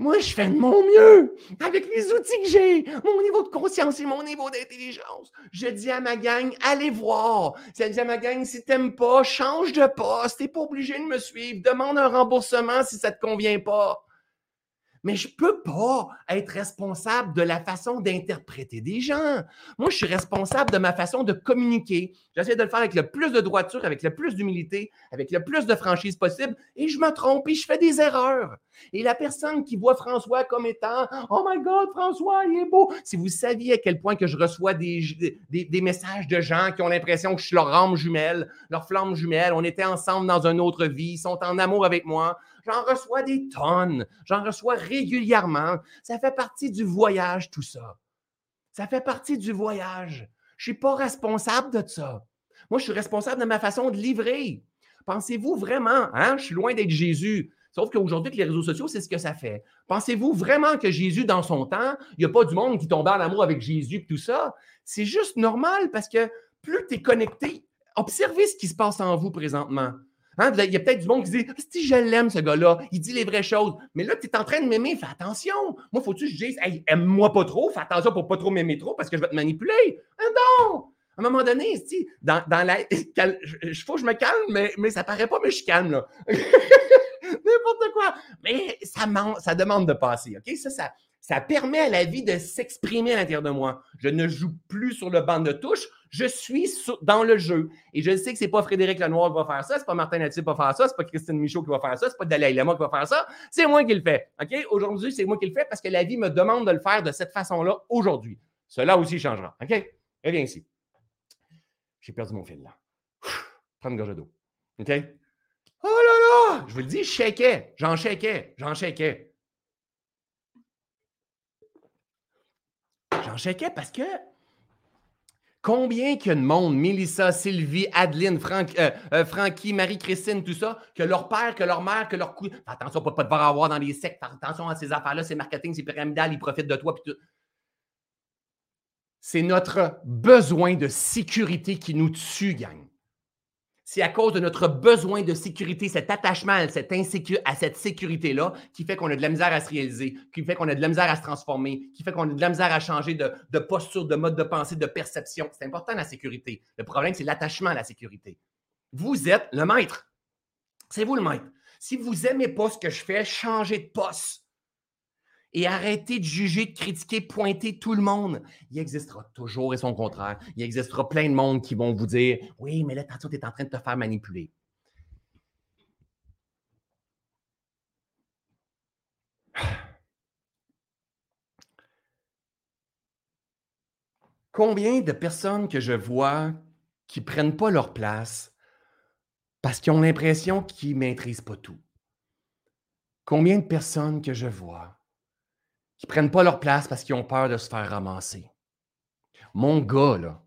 Moi, je fais de mon mieux avec les outils que j'ai, mon niveau de conscience et mon niveau d'intelligence. Je dis à ma gang, allez voir. Je dis à ma gang, si t'aimes pas, change de poste. T'es pas obligé de me suivre. Demande un remboursement si ça te convient pas. Mais je ne peux pas être responsable de la façon d'interpréter des gens. Moi, je suis responsable de ma façon de communiquer. J'essaie de le faire avec le plus de droiture, avec le plus d'humilité, avec le plus de franchise possible, et je me trompe et je fais des erreurs. Et la personne qui voit François comme étant Oh my God, François, il est beau. Si vous saviez à quel point que je reçois des, des, messages de gens qui ont l'impression que je suis leur âme jumelle, leur flamme jumelle, on était ensemble dans une autre vie, ils sont en amour avec moi. J'en reçois des tonnes. J'en reçois régulièrement. Ça fait partie du voyage, tout ça. Ça fait partie du voyage. Je ne suis pas responsable de ça. Moi, je suis responsable de ma façon de livrer. Pensez-vous vraiment, hein? Je suis loin d'être Jésus. Sauf qu'aujourd'hui, les réseaux sociaux, c'est ce que ça fait. Pensez-vous vraiment que Jésus, dans son temps, il n'y a pas du monde qui tombait en amour avec Jésus et tout ça? C'est juste normal parce que plus tu es connecté, observez ce qui se passe en vous présentement. Hein, il y a peut-être du monde qui dit Si je l'aime, ce gars-là, il dit les vraies choses. Mais là, tu es en train de m'aimer, fais attention. Moi, faut-tu que je dise aime-moi pas trop, fais attention pour pas trop m'aimer trop parce que je vais te manipuler. Ah non! À un moment donné, dans, dans la. Il faut que je me calme, mais, mais ça paraît pas, mais je calme, là. n'importe quoi. Mais ça, ça demande de passer, OK? Ça, ça, ça permet à la vie de s'exprimer à l'intérieur de moi. Je ne joue plus sur le banc de touche, je suis dans le jeu. Et je sais que c'est pas Frédéric Lenoir qui va faire ça, c'est pas Martin Natif qui va faire ça, c'est pas Christine Michaud qui va faire ça, c'est pas Dalai Lama qui va faire ça, c'est moi qui le fais. Aujourd'hui, c'est moi qui le fais parce que la vie me demande de le faire de cette façon-là aujourd'hui. Cela aussi changera. OK? Reviens ici. J'ai perdu mon fil là. Prends une gorge d'eau. OK? Oh là là! Je vous le dis, je shakeais. J'en shakeais. J'en shakeais. J'en shakeais parce que Combien qu'il y a de monde, Mélissa, Sylvie, Adeline, Franck, euh, euh, Francky, Marie-Christine, tout ça, que leur père, que leur mère, que leur cou... Attention, pas, pas devoir avoir dans les sectes. Attention à ces affaires-là, c'est marketing, c'est pyramidal, ils profitent de toi. Tout. C'est notre besoin de sécurité qui nous tue, gang. C'est à cause de notre besoin de sécurité, cet attachement à cette, sécurité-là qui fait qu'on a de la misère à se réaliser, qui fait qu'on a de la misère à se transformer, qui fait qu'on a de la misère à changer de, de posture, de mode de pensée, de perception. C'est important la sécurité. Le problème, c'est l'attachement à la sécurité. Vous êtes le maître. C'est vous le maître. Si vous n'aimez pas ce que je fais, changez de poste et arrêtez de juger, de critiquer, pointer tout le monde. Il existera toujours et son contraire. Il existera plein de monde qui vont vous dire Oui, mais là, tu es en train de te faire manipuler. Combien de personnes que je vois qui ne prennent pas leur place parce qu'ils ont l'impression qu'ils ne maîtrisent pas tout? Combien de personnes que je vois qui ne prennent pas leur place parce qu'ils ont peur de se faire ramasser. Mon gars, là,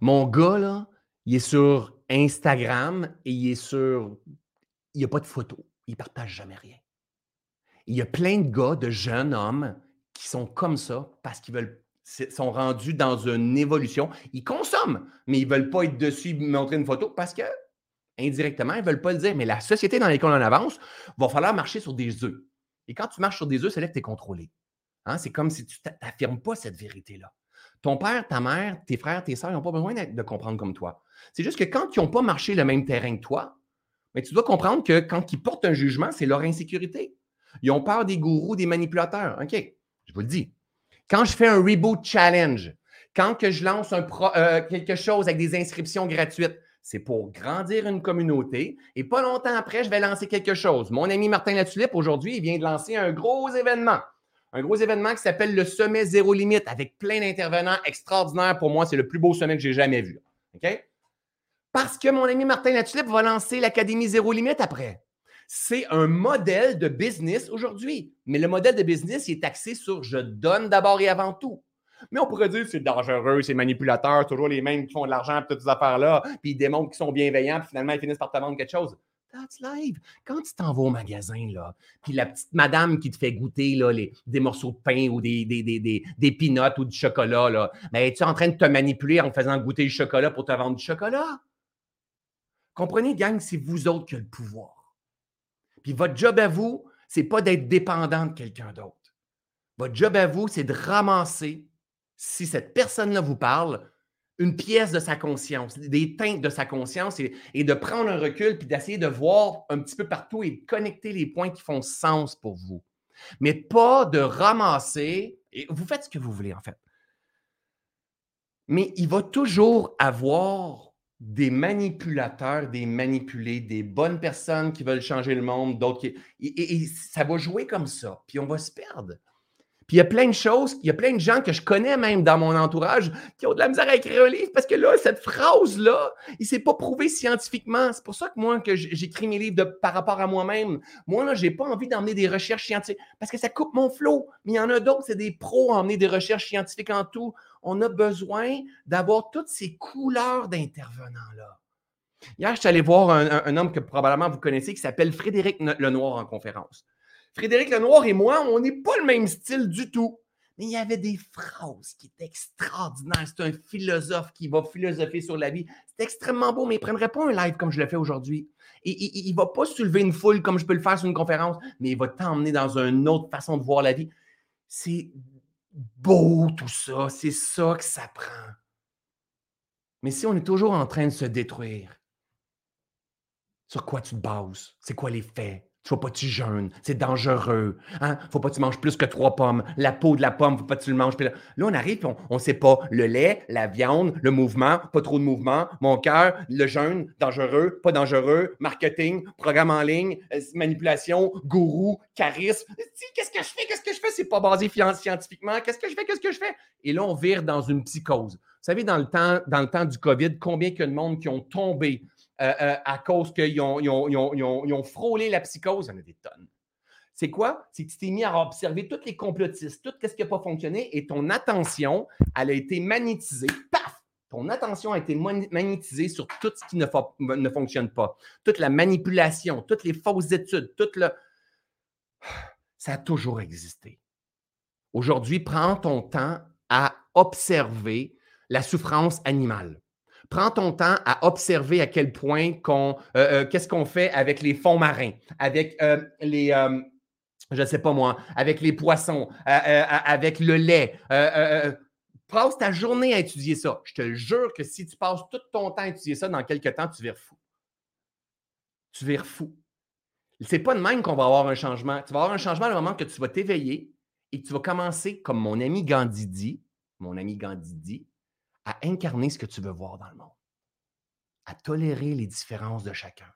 mon gars, là, il est sur Instagram et il est sur. Il n'y a pas de photos. Il ne partage jamais rien. Il y a plein de gars, de jeunes hommes qui sont comme ça parce qu'ils veulent sont rendus dans une évolution. Ils consomment, mais ils ne veulent pas être dessus montrer une photo parce que, indirectement, ils ne veulent pas le dire. Mais la société dans laquelle on avance, va falloir marcher sur des œufs. Et quand tu marches sur des œufs, c'est là que tu es contrôlé. Hein, c'est comme si tu n'affirmes pas cette vérité-là. Ton père, ta mère, tes frères, tes sœurs n'ont pas besoin de comprendre comme toi. C'est juste que quand ils n'ont pas marché le même terrain que toi, mais tu dois comprendre que quand ils portent un jugement, c'est leur insécurité. Ils ont peur des gourous, des manipulateurs. OK, je vous le dis. Quand je fais un reboot challenge, quand que je lance euh, quelque chose avec des inscriptions gratuites, c'est pour grandir une communauté. Et pas longtemps après, je vais lancer quelque chose. Mon ami Martin Latulippe, aujourd'hui, il vient de lancer un gros événement un gros événement qui s'appelle le Sommet Zéro Limite avec plein d'intervenants extraordinaires. Pour moi, c'est le plus beau sommet que j'ai jamais vu. OK? Parce que mon ami Martin Latulippe va lancer l'Académie Zéro Limite après. C'est un modèle de business aujourd'hui. Mais le modèle de business, il est axé sur je donne d'abord et avant tout. Mais on pourrait dire que c'est dangereux, c'est manipulateur, toujours les mêmes qui font de l'argent, toutes ces affaires-là, puis ils démontrent qu'ils sont bienveillants, puis finalement, ils finissent par te vendre quelque chose. That's live. Quand tu t'en au magasin, là, puis la petite madame qui te fait goûter les, des morceaux de pain ou des, des, peanuts ou du chocolat, là, ben, es-tu en train de te manipuler en faisant goûter le chocolat pour te vendre du chocolat? Comprenez, gang, c'est vous autres qui avez le pouvoir. Puis votre job à vous, c'est pas d'être dépendant de quelqu'un d'autre. Votre job à vous, c'est de ramasser, si cette personne-là vous parle, une pièce de sa conscience, des teintes de sa conscience et, de prendre un recul puis d'essayer de voir un petit peu partout et de connecter les points qui font sens pour vous. Mais pas de ramasser, et vous faites ce que vous voulez en fait. Mais il va toujours avoir des manipulateurs, des manipulés, des bonnes personnes qui veulent changer le monde, d'autres qui. et, ça va jouer comme ça, puis on va se perdre. Puis il y a plein de choses, il y a plein de gens que je connais même dans mon entourage qui ont de la misère à écrire un livre parce que là, cette phrase-là, il ne s'est pas prouvé scientifiquement. C'est pour ça que moi, que j'écris mes livres par rapport à moi-même. Moi, là, je n'ai pas envie d'emmener des recherches scientifiques parce que ça coupe mon flot. Mais il y en a d'autres, c'est des pros à emmener des recherches scientifiques en tout. On a besoin d'avoir toutes ces couleurs d'intervenants-là. Hier, je suis allé voir un, un, homme que probablement vous connaissez qui s'appelle Frédéric Lenoir en conférence. Frédéric Lenoir et moi, on n'est pas le même style du tout. Mais il y avait des phrases qui étaient extraordinaires. C'est un philosophe qui va philosopher sur la vie. C'est extrêmement beau, mais il ne prendrait pas un live comme je le fais aujourd'hui. il ne va pas soulever une foule comme je peux le faire sur une conférence, mais il va t'emmener dans une autre façon de voir la vie. C'est beau tout ça. C'est ça que ça prend. Mais si on est toujours en train de se détruire, sur quoi tu te bases? C'est quoi les faits? Faut pas que tu jeûnes. C'est dangereux. Hein? Faut pas que tu manges plus que trois pommes. La peau de la pomme, faut pas que tu le manges. là, on arrive, on ne sait pas. Le lait, la viande, le mouvement, pas trop de mouvement, mon cœur, le jeûne, dangereux, pas dangereux, marketing, programme en ligne, euh, manipulation, gourou, charisme. Qu'est-ce que je fais? Qu'est-ce que je fais? C'est pas basé scientifiquement. Qu'est-ce que je fais? Qu'est-ce que je fais? Et là, on vire dans une psychose. Vous savez, dans le temps, dans le temps du COVID, combien il y a de monde qui ont tombé à cause qu'ils ont, frôlé la psychose. Il y en a des tonnes. C'est quoi? C'est que tu t'es mis à observer tous les complotistes, tout ce qui n'a pas fonctionné et ton attention, elle a été magnétisée. Paf! Ton attention a été magnétisée sur tout ce qui ne, ne fonctionne pas. Toute la manipulation, toutes les fausses études, tout le. Ça a toujours existé. Aujourd'hui, prends ton temps à observer la souffrance animale. Prends ton temps à observer à quel point qu'on, euh, euh, qu'est-ce qu'on fait avec les fonds marins, avec euh, les, je ne sais pas moi, avec les poissons, avec le lait. passe ta journée à étudier ça. Je te jure que si tu passes tout ton temps à étudier ça, dans quelques temps, tu vires fou. Tu vires fou. C'est pas de même qu'on va avoir un changement. Tu vas avoir un changement au moment que tu vas t'éveiller et que tu vas commencer, comme mon ami Gandhi dit, mon ami Gandhi dit, à incarner ce que tu veux voir dans le monde, à tolérer les différences de chacun,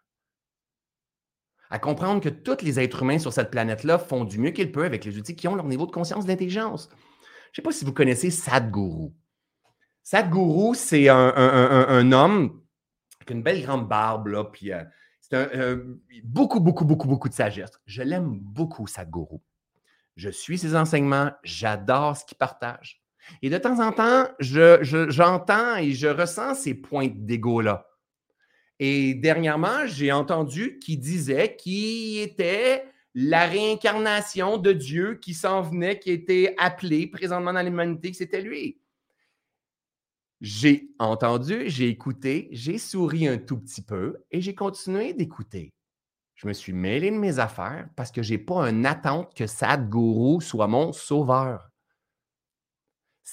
à comprendre que tous les êtres humains sur cette planète-là font du mieux qu'ils peuvent avec les outils qui ont leur niveau de conscience d'intelligence. Je ne sais pas si vous connaissez Sadhguru. Sadhguru, c'est un, homme avec une belle grande barbe, là, puis euh, c'est beaucoup, beaucoup, beaucoup, beaucoup de sagesse. Je l'aime beaucoup, Sadhguru. Je suis ses enseignements, j'adore ce qu'il partage. Et de temps en temps, j'entends et je ressens ces pointes d'ego-là. Et dernièrement, j'ai entendu qu'il disait qu'il était la réincarnation de Dieu qui s'en venait, qui était appelé présentement dans l'humanité, que c'était lui. J'ai entendu, j'ai écouté, j'ai souri un tout petit peu et j'ai continué d'écouter. Je me suis mêlé de mes affaires parce que je n'ai pas une attente que Sadhguru soit mon sauveur.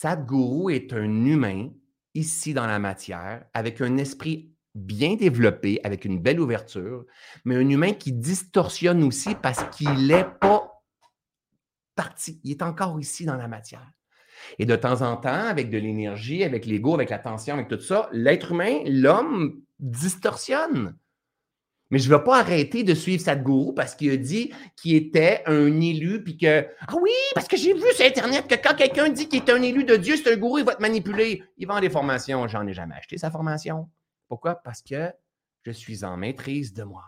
Sadhguru est un humain ici dans la matière, avec un esprit bien développé, avec une belle ouverture, mais un humain qui distorsionne aussi parce qu'il n'est pas parti. Il est encore ici dans la matière. Et de temps en temps, avec de l'énergie, avec l'ego, avec l'attention, avec tout ça, l'être humain, l'homme, distorsionne. Mais je ne vais pas arrêter de suivre Sadhguru parce qu'il a dit qu'il était un élu, puis que Ah oui, parce que j'ai vu sur Internet que quand quelqu'un dit qu'il est un élu de Dieu, c'est un gourou, il va te manipuler. Il vend des formations. J'en ai jamais acheté sa formation. Pourquoi? Parce que je suis en maîtrise de moi.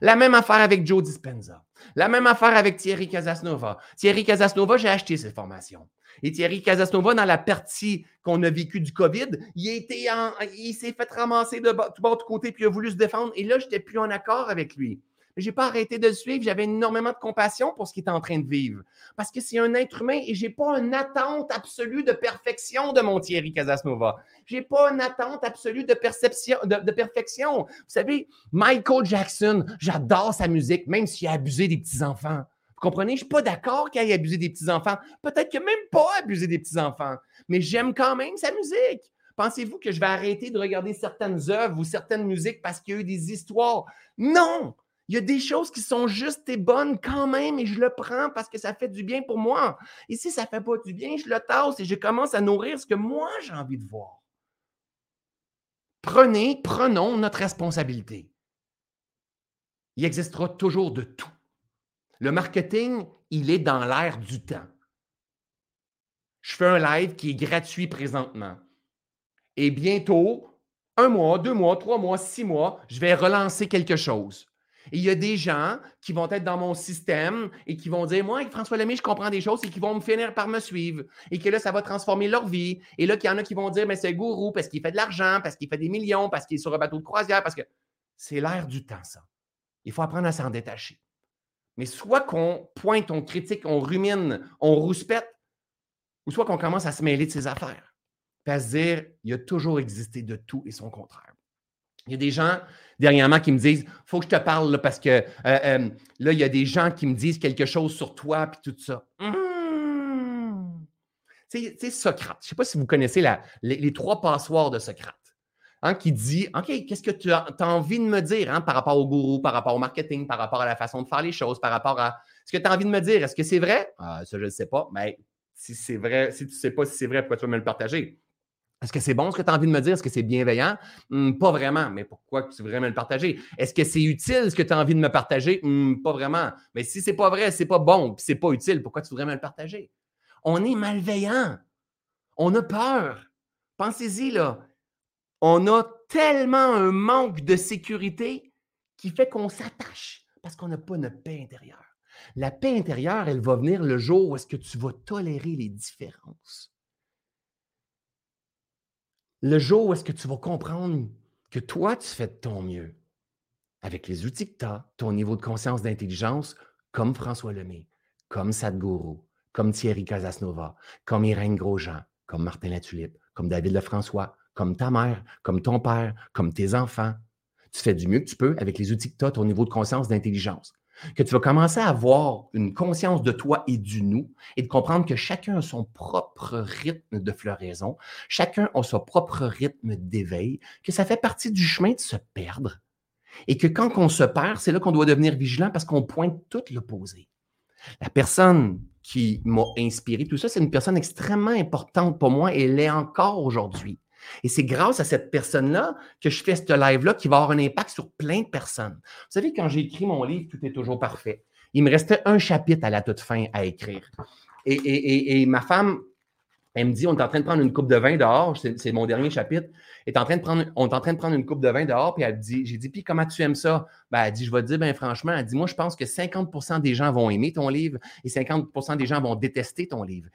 La même affaire avec Joe Dispenza. La même affaire avec Thierry Casasnova. Thierry Casasnova, j'ai acheté ses formations. Et Thierry Casasnova, dans la partie qu'on a vécue du COVID, il, s'est fait ramasser de tout bord de côté puis il a voulu se défendre. Et là, je n'étais plus en accord avec lui. Mais je n'ai pas arrêté de le suivre. J'avais énormément de compassion pour ce qu'il était en train de vivre. Parce que c'est un être humain et je n'ai pas une attente absolue de perfection de mon Thierry Casasnova. Je n'ai pas une attente absolue de, perception, de, perfection. Vous savez, Michael Jackson, j'adore sa musique, même s'il a abusé des petits-enfants comprenez? Je ne suis pas d'accord qu'il ait abusé des petits-enfants. Peut-être n'a même pas abusé des petits-enfants, mais j'aime quand même sa musique. Pensez-vous que je vais arrêter de regarder certaines œuvres ou certaines musiques parce qu'il y a eu des histoires? Non! Il y a des choses qui sont justes et bonnes quand même et je le prends parce que ça fait du bien pour moi. Et si ça ne fait pas du bien, je le tasse et je commence à nourrir ce que moi j'ai envie de voir. Prenez, prenons notre responsabilité. Il existera toujours de tout. Le marketing, il est dans l'air du temps. Je fais un live qui est gratuit présentement. Et bientôt, un mois, deux mois, trois mois, six mois, je vais relancer quelque chose. Et il y a des gens qui vont être dans mon système et qui vont dire Moi, François Lemay, je comprends des choses et qui vont me finir par me suivre. Et que là, ça va transformer leur vie. Et là, qu'il y en a qui vont dire Mais c'est gourou parce qu'il fait de l'argent, parce qu'il fait des millions, parce qu'il est sur un bateau de croisière, parce que c'est l'air du temps, ça. Il faut apprendre à s'en détacher. Mais soit qu'on pointe, on critique, on rumine, on rouspète, ou soit qu'on commence à se mêler de ses affaires. Puis à se dire, il a toujours existé de tout et son contraire. Il y a des gens dernièrement qui me disent faut que je te parle parce que euh, euh, là, il y a des gens qui me disent quelque chose sur toi puis tout ça. Mmh! C'est Socrate. Je ne sais pas si vous connaissez les, trois passoires de Socrate. hein, qui dit OK, qu'est-ce que tu as, envie de me dire hein, par rapport au gourou, par rapport au marketing, par rapport à la façon de faire les choses, par rapport à ce que tu as envie de me dire? Est-ce que c'est vrai? Ah, ça, je ne sais pas. Mais si c'est vrai, si tu ne sais pas si c'est vrai, pourquoi tu vas me le partager? Est-ce que c'est bon ce que tu as envie de me dire? Est-ce que c'est bienveillant? Hum, pas vraiment. Mais pourquoi tu voudrais me le partager? Est-ce que c'est utile ce que tu as envie de me partager? Hum, pas vraiment. Mais si c'est pas vrai, c'est pas bon, puis c'est pas utile, pourquoi tu voudrais me le partager? On est malveillant. On a peur. Pensez-y, là. On a tellement un manque de sécurité qui fait qu'on s'attache parce qu'on n'a pas notre paix intérieure. La paix intérieure, elle va venir le jour où est-ce que tu vas tolérer les différences. Le jour où est-ce que tu vas comprendre que toi, tu fais de ton mieux avec les outils que tu as, ton niveau de conscience, d'intelligence, comme François Lemay, comme Sadhguru, comme Thierry Casasnova, comme Irène Grosjean, comme Martin Latulippe, comme David Lefrançois, comme ta mère, comme ton père, comme tes enfants. Tu fais du mieux que tu peux avec les outils que tu as, ton niveau de conscience, d'intelligence que tu vas commencer à avoir une conscience de toi et du nous et de comprendre que chacun a son propre rythme de floraison, chacun a son propre rythme d'éveil, que ça fait partie du chemin de se perdre et que quand on se perd, c'est là qu'on doit devenir vigilant parce qu'on pointe tout l'opposé. La personne qui m'a inspiré, tout ça, c'est une personne extrêmement importante pour moi et elle l'est encore aujourd'hui. Et c'est grâce à cette personne-là que je fais ce live-là qui va avoir un impact sur plein de personnes. Vous savez, quand j'ai écrit mon livre, tout est toujours parfait. Il me restait un chapitre à la toute fin à écrire. Et, ma femme, elle me dit, on est en train de prendre une coupe de vin dehors, c'est mon dernier chapitre. Est en train de prendre, on est en train de prendre une coupe de vin dehors, puis elle dit, j'ai dit, puis comment tu aimes ça? Ben, elle dit, je vais te dire, ben franchement, elle dit, moi, je pense que 50% des gens vont aimer ton livre et 50% des gens vont détester ton livre.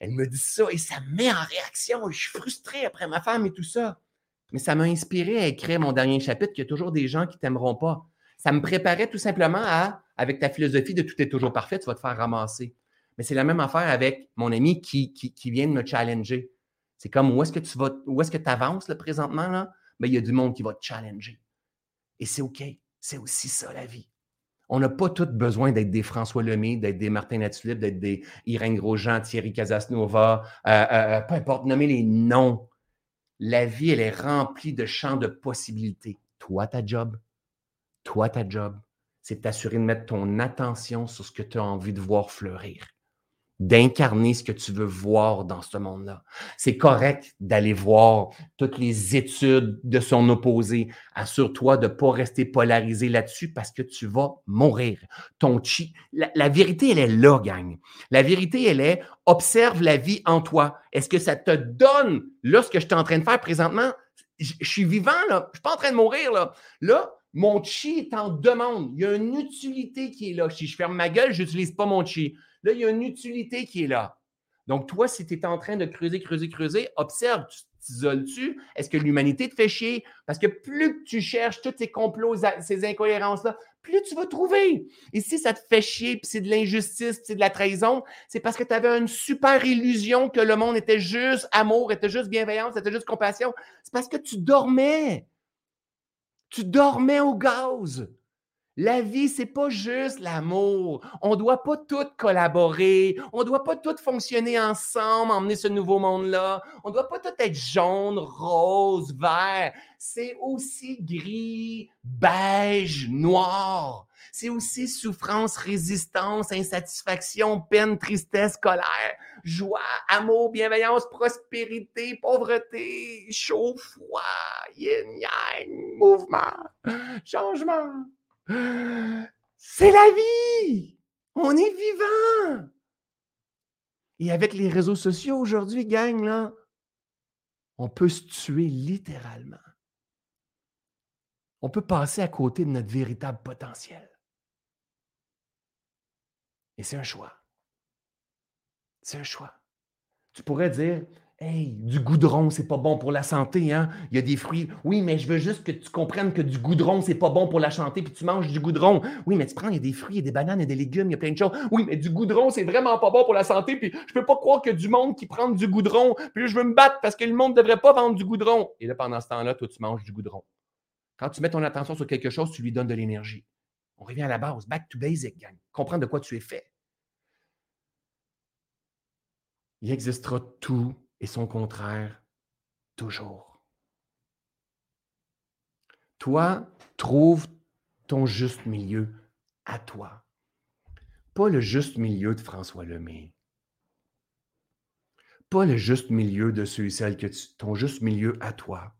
Elle me dit ça et ça me met en réaction. Je suis frustré après ma femme et tout ça. Mais ça m'a inspiré à écrire mon dernier chapitre qu'il y a toujours des gens qui ne t'aimeront pas. Ça me préparait tout simplement à, avec ta philosophie de tout est toujours parfait, tu vas te faire ramasser. Mais c'est la même affaire avec mon ami qui, qui, vient de me challenger. C'est comme où est-ce que tu vas, où est-ce que avances présentement? Là? Ben, il y a du monde qui va te challenger. Et c'est OK. C'est aussi ça la vie. On n'a pas tous besoin d'être des François Lemay, d'être des Martin Latulippe, d'être des Irène Grosjean, Thierry Casasnova, euh, euh, euh, peu importe, nommer les noms. La vie, elle est remplie de champs de possibilités. Toi, ta job, toi, ta job, c'est t'assurer de mettre ton attention sur ce que tu as envie de voir fleurir d'incarner ce que tu veux voir dans ce monde-là. C'est correct d'aller voir toutes les études de son opposé. Assure-toi de ne pas rester polarisé là-dessus parce que tu vas mourir. Ton chi, la, vérité, elle est là, gang. La vérité, elle est observe la vie en toi. Est-ce que ça te donne, là, ce que je suis en train de faire présentement? Je, suis vivant, là. Je ne suis pas en train de mourir, là. Là, mon chi est en demande. Il y a une utilité qui est là. Si je ferme ma gueule, je n'utilise pas mon chi. Là, il y a une utilité qui est là. Donc, toi, si tu es en train de creuser, creuser, creuser, observe, tu t'isoles-tu? Est-ce que l'humanité te fait chier? Parce que plus que tu cherches tous ces complots, ces incohérences-là, plus tu vas trouver. Et si ça te fait chier, puis c'est de l'injustice, puis c'est de la trahison, c'est parce que tu avais une super illusion que le monde était juste amour, était juste bienveillance, était juste compassion. C'est parce que tu dormais. Tu dormais au gaz. La vie, c'est pas juste l'amour. On doit pas tout collaborer. On doit pas tout fonctionner ensemble, emmener ce nouveau monde-là. On doit pas tout être jaune, rose, vert. C'est aussi gris, beige, noir. C'est aussi souffrance, résistance, insatisfaction, peine, tristesse, colère, joie, amour, bienveillance, prospérité, pauvreté, chaud, froid, yin, yang, mouvement, changement. C'est la vie! On est vivant! Et avec les réseaux sociaux aujourd'hui, gang, là, on peut se tuer littéralement. On peut passer à côté de notre véritable potentiel. Et c'est un choix. C'est un choix. Tu pourrais dire, Hey, du goudron, c'est pas bon pour la santé, hein? Il y a des fruits. Oui, mais je veux juste que tu comprennes que du goudron, c'est pas bon pour la santé, puis tu manges du goudron. Oui, mais tu prends, il y a des fruits, il y a des bananes, il y a des légumes, il y a plein de choses. Oui, mais du goudron, c'est vraiment pas bon pour la santé, puis je peux pas croire que du monde qui prend du goudron, puis je veux me battre parce que le monde devrait pas vendre du goudron. Et là, pendant ce temps-là, toi, tu manges du goudron. Quand tu mets ton attention sur quelque chose, tu lui donnes de l'énergie. On revient à la base, back to basic, gang. Comprendre de quoi tu es fait. Il existera tout et son contraire toujours. Toi, trouve ton juste milieu à toi. Pas le juste milieu de François Lemay. Pas le juste milieu de ceux et celles que tu. Ton juste milieu à toi.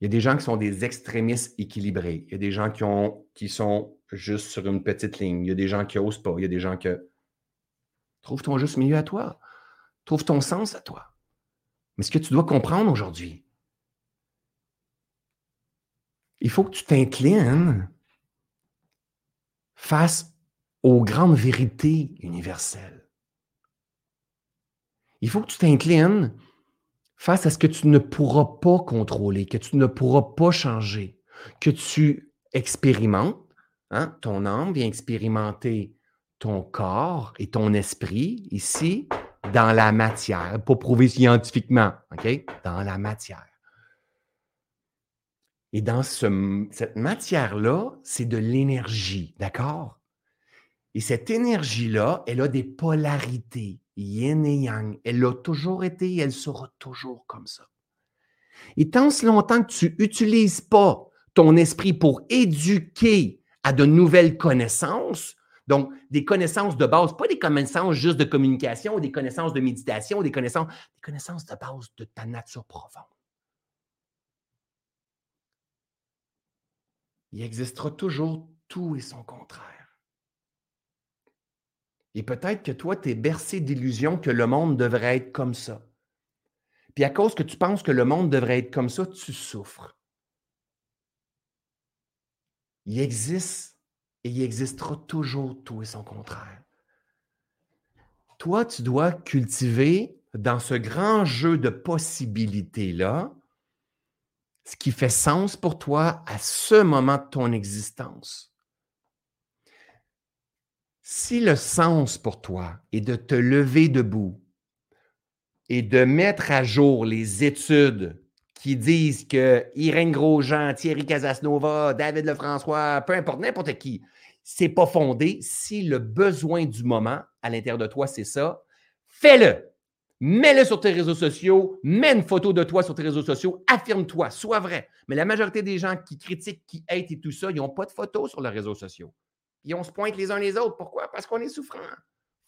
Il y a des gens qui sont des extrémistes équilibrés. Il y a des gens qui, ont, qui sont juste sur une petite ligne. Il y a des gens qui n'osent pas. Il y a des gens qui. Trouve ton juste milieu à toi. Trouve ton sens à toi. Mais ce que tu dois comprendre aujourd'hui, il faut que tu t'inclines face aux grandes vérités universelles. Il faut que tu t'inclines face à ce que tu ne pourras pas contrôler, que tu ne pourras pas changer, que tu expérimentes. Hein? Ton âme vient expérimenter ton corps et ton esprit ici dans la matière, pas prouvé scientifiquement, OK? Dans la matière. Et dans cette matière-là, c'est de l'énergie, d'accord? Et cette énergie-là, elle a des polarités, yin et yang. Elle a toujours été et elle sera toujours comme ça. Et tant si longtemps que tu n'utilises pas ton esprit pour éduquer à de nouvelles connaissances, donc des connaissances de base, pas des connaissances juste de communication, des connaissances de méditation, des connaissances, des connaissances de base de ta nature profonde. il existera toujours tout et son contraire. Et peut-être que toi, tu es bercé d'illusions que le monde devrait être comme ça. Puis à cause que tu penses que le monde devrait être comme ça, tu souffres. Il existe et il existera toujours tout et son contraire. Toi, tu dois cultiver dans ce grand jeu de possibilités-là ce qui fait sens pour toi à ce moment de ton existence. Si le sens pour toi est de te lever debout et de mettre à jour les études qui disent que Irène Grosjean, Thierry Casasnova, David Lefrançois, peu importe, n'importe qui, c'est pas fondé. Si le besoin du moment à l'intérieur de toi, c'est ça, fais-le mets-le sur tes réseaux sociaux, mets une photo de toi sur tes réseaux sociaux, affirme-toi, sois vrai. Mais la majorité des gens qui critiquent, qui hatent et tout ça, ils n'ont pas de photos sur leurs réseaux sociaux. Ils on se pointe les uns les autres. Pourquoi? Parce qu'on est souffrant.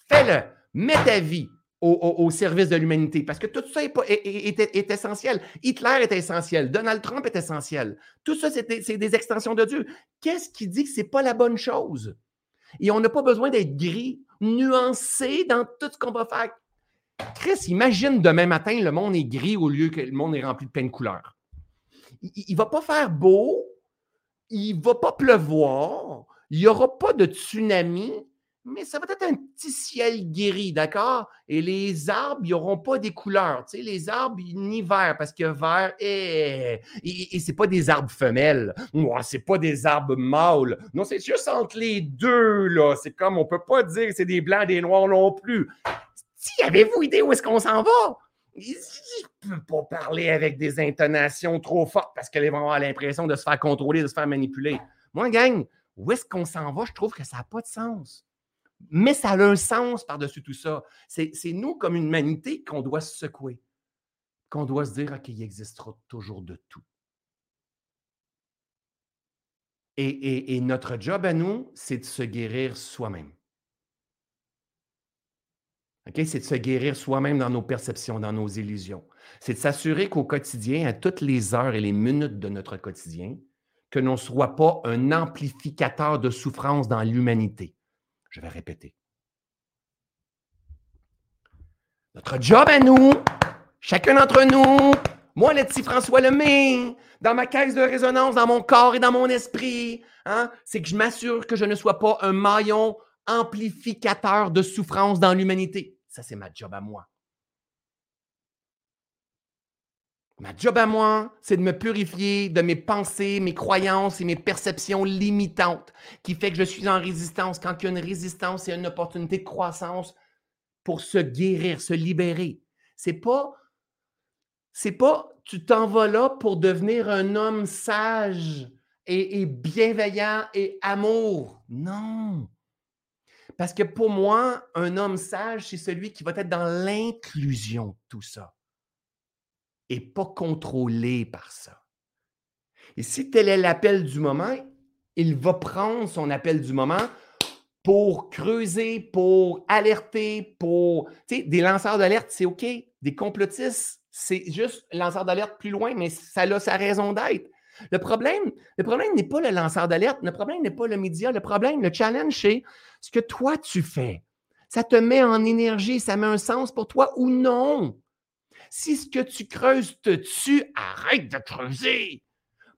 Fais-le. Mets ta vie au, service de l'humanité. Parce que tout ça est, essentiel. Hitler est essentiel. Donald Trump est essentiel. Tout ça, c'est des extensions de Dieu. Qu'est-ce qui dit que ce n'est pas la bonne chose? Et on n'a pas besoin d'être gris, nuancé dans tout ce qu'on va faire. Chris, imagine demain matin, le monde est gris au lieu que le monde est rempli de plein de couleurs. Il ne va pas faire beau, il ne va pas pleuvoir, il n'y aura pas de tsunami, mais ça va être un petit ciel gris, d'accord? Et les arbres, ils n'auront pas des couleurs. Tu les arbres, ni vert, parce que vert, et, et, c'est pas des arbres femelles. Moi, c'est pas des arbres mâles. Non, c'est juste entre les deux, là. C'est comme, on peut pas dire que c'est des blancs, des noirs non plus. Si, avez-vous idée où est-ce qu'on s'en va? Je ne peux pas parler avec des intonations trop fortes parce qu'elles vont avoir l'impression de se faire contrôler, de se faire manipuler. Moi, gang, où est-ce qu'on s'en va? Je trouve que ça n'a pas de sens. Mais ça a un sens par-dessus tout ça. C'est nous, comme humanité, qu'on doit se secouer, qu'on doit se dire qu'il existera toujours de tout. et notre job à nous, c'est de se guérir soi-même. C'est de se guérir soi-même dans nos perceptions, dans nos illusions. C'est de s'assurer qu'au quotidien, à toutes les heures et les minutes de notre quotidien, que l'on ne soit pas un amplificateur de souffrance dans l'humanité. Je vais répéter. Notre job à nous, chacun d'entre nous, moi, le petit François Lemay, dans ma caisse de résonance, dans mon corps et dans mon esprit, hein, c'est que je m'assure que je ne sois pas un maillon amplificateur de souffrance dans l'humanité. Ça, c'est ma job à moi. Ma job à moi, c'est de me purifier de mes pensées, mes croyances et mes perceptions limitantes qui fait que je suis en résistance. Quand il y a une résistance, il une opportunité de croissance pour se guérir, se libérer. C'est pas, c'est pas, tu t'en vas là pour devenir un homme sage et, et bienveillant et amour. Non. Parce que pour moi, un homme sage, c'est celui qui va être dans l'inclusion de tout ça et pas contrôlé par ça. Et si tel est l'appel du moment, il va prendre son appel du moment pour creuser, pour alerter, pour. Tu sais, des lanceurs d'alerte, c'est OK. Des complotistes, c'est juste lanceur d'alerte plus loin, mais ça a sa raison d'être. Le problème, le problème n'est pas le lanceur d'alerte, le problème n'est pas le média, le problème, le challenge, c'est ce que toi tu fais. Ça te met en énergie, ça met un sens pour toi ou non. Si ce que tu creuses te tue, arrête de creuser.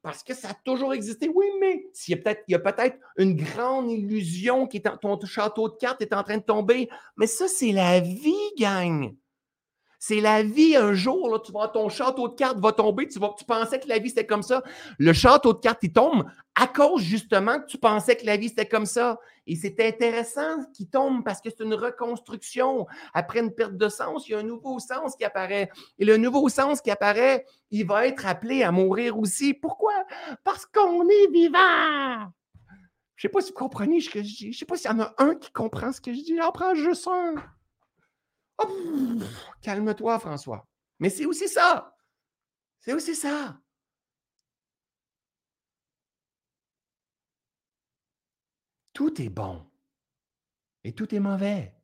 Parce que ça a toujours existé. Oui, mais s'il y a peut-être, il y a peut-être une grande illusion qui est en, ton château de cartes est en train de tomber. Mais ça, c'est la vie, gang. C'est la vie un jour, là, tu vois, ton château de cartes va tomber, tu, vas, tu pensais que la vie c'était comme ça. Le château de cartes, il tombe à cause justement que tu pensais que la vie c'était comme ça. Et c'est intéressant qu'il tombe parce que c'est une reconstruction. Après une perte de sens, il y a un nouveau sens qui apparaît. Et le nouveau sens qui apparaît, il va être appelé à mourir aussi. Pourquoi? Parce qu'on est vivant. Je ne sais pas si vous comprenez ce que je dis. Je ne sais pas s'il y en a un qui comprend ce que je dis. J'en prends juste un. Calme-toi, François. Mais c'est aussi ça. C'est aussi ça. Tout est bon et tout est mauvais.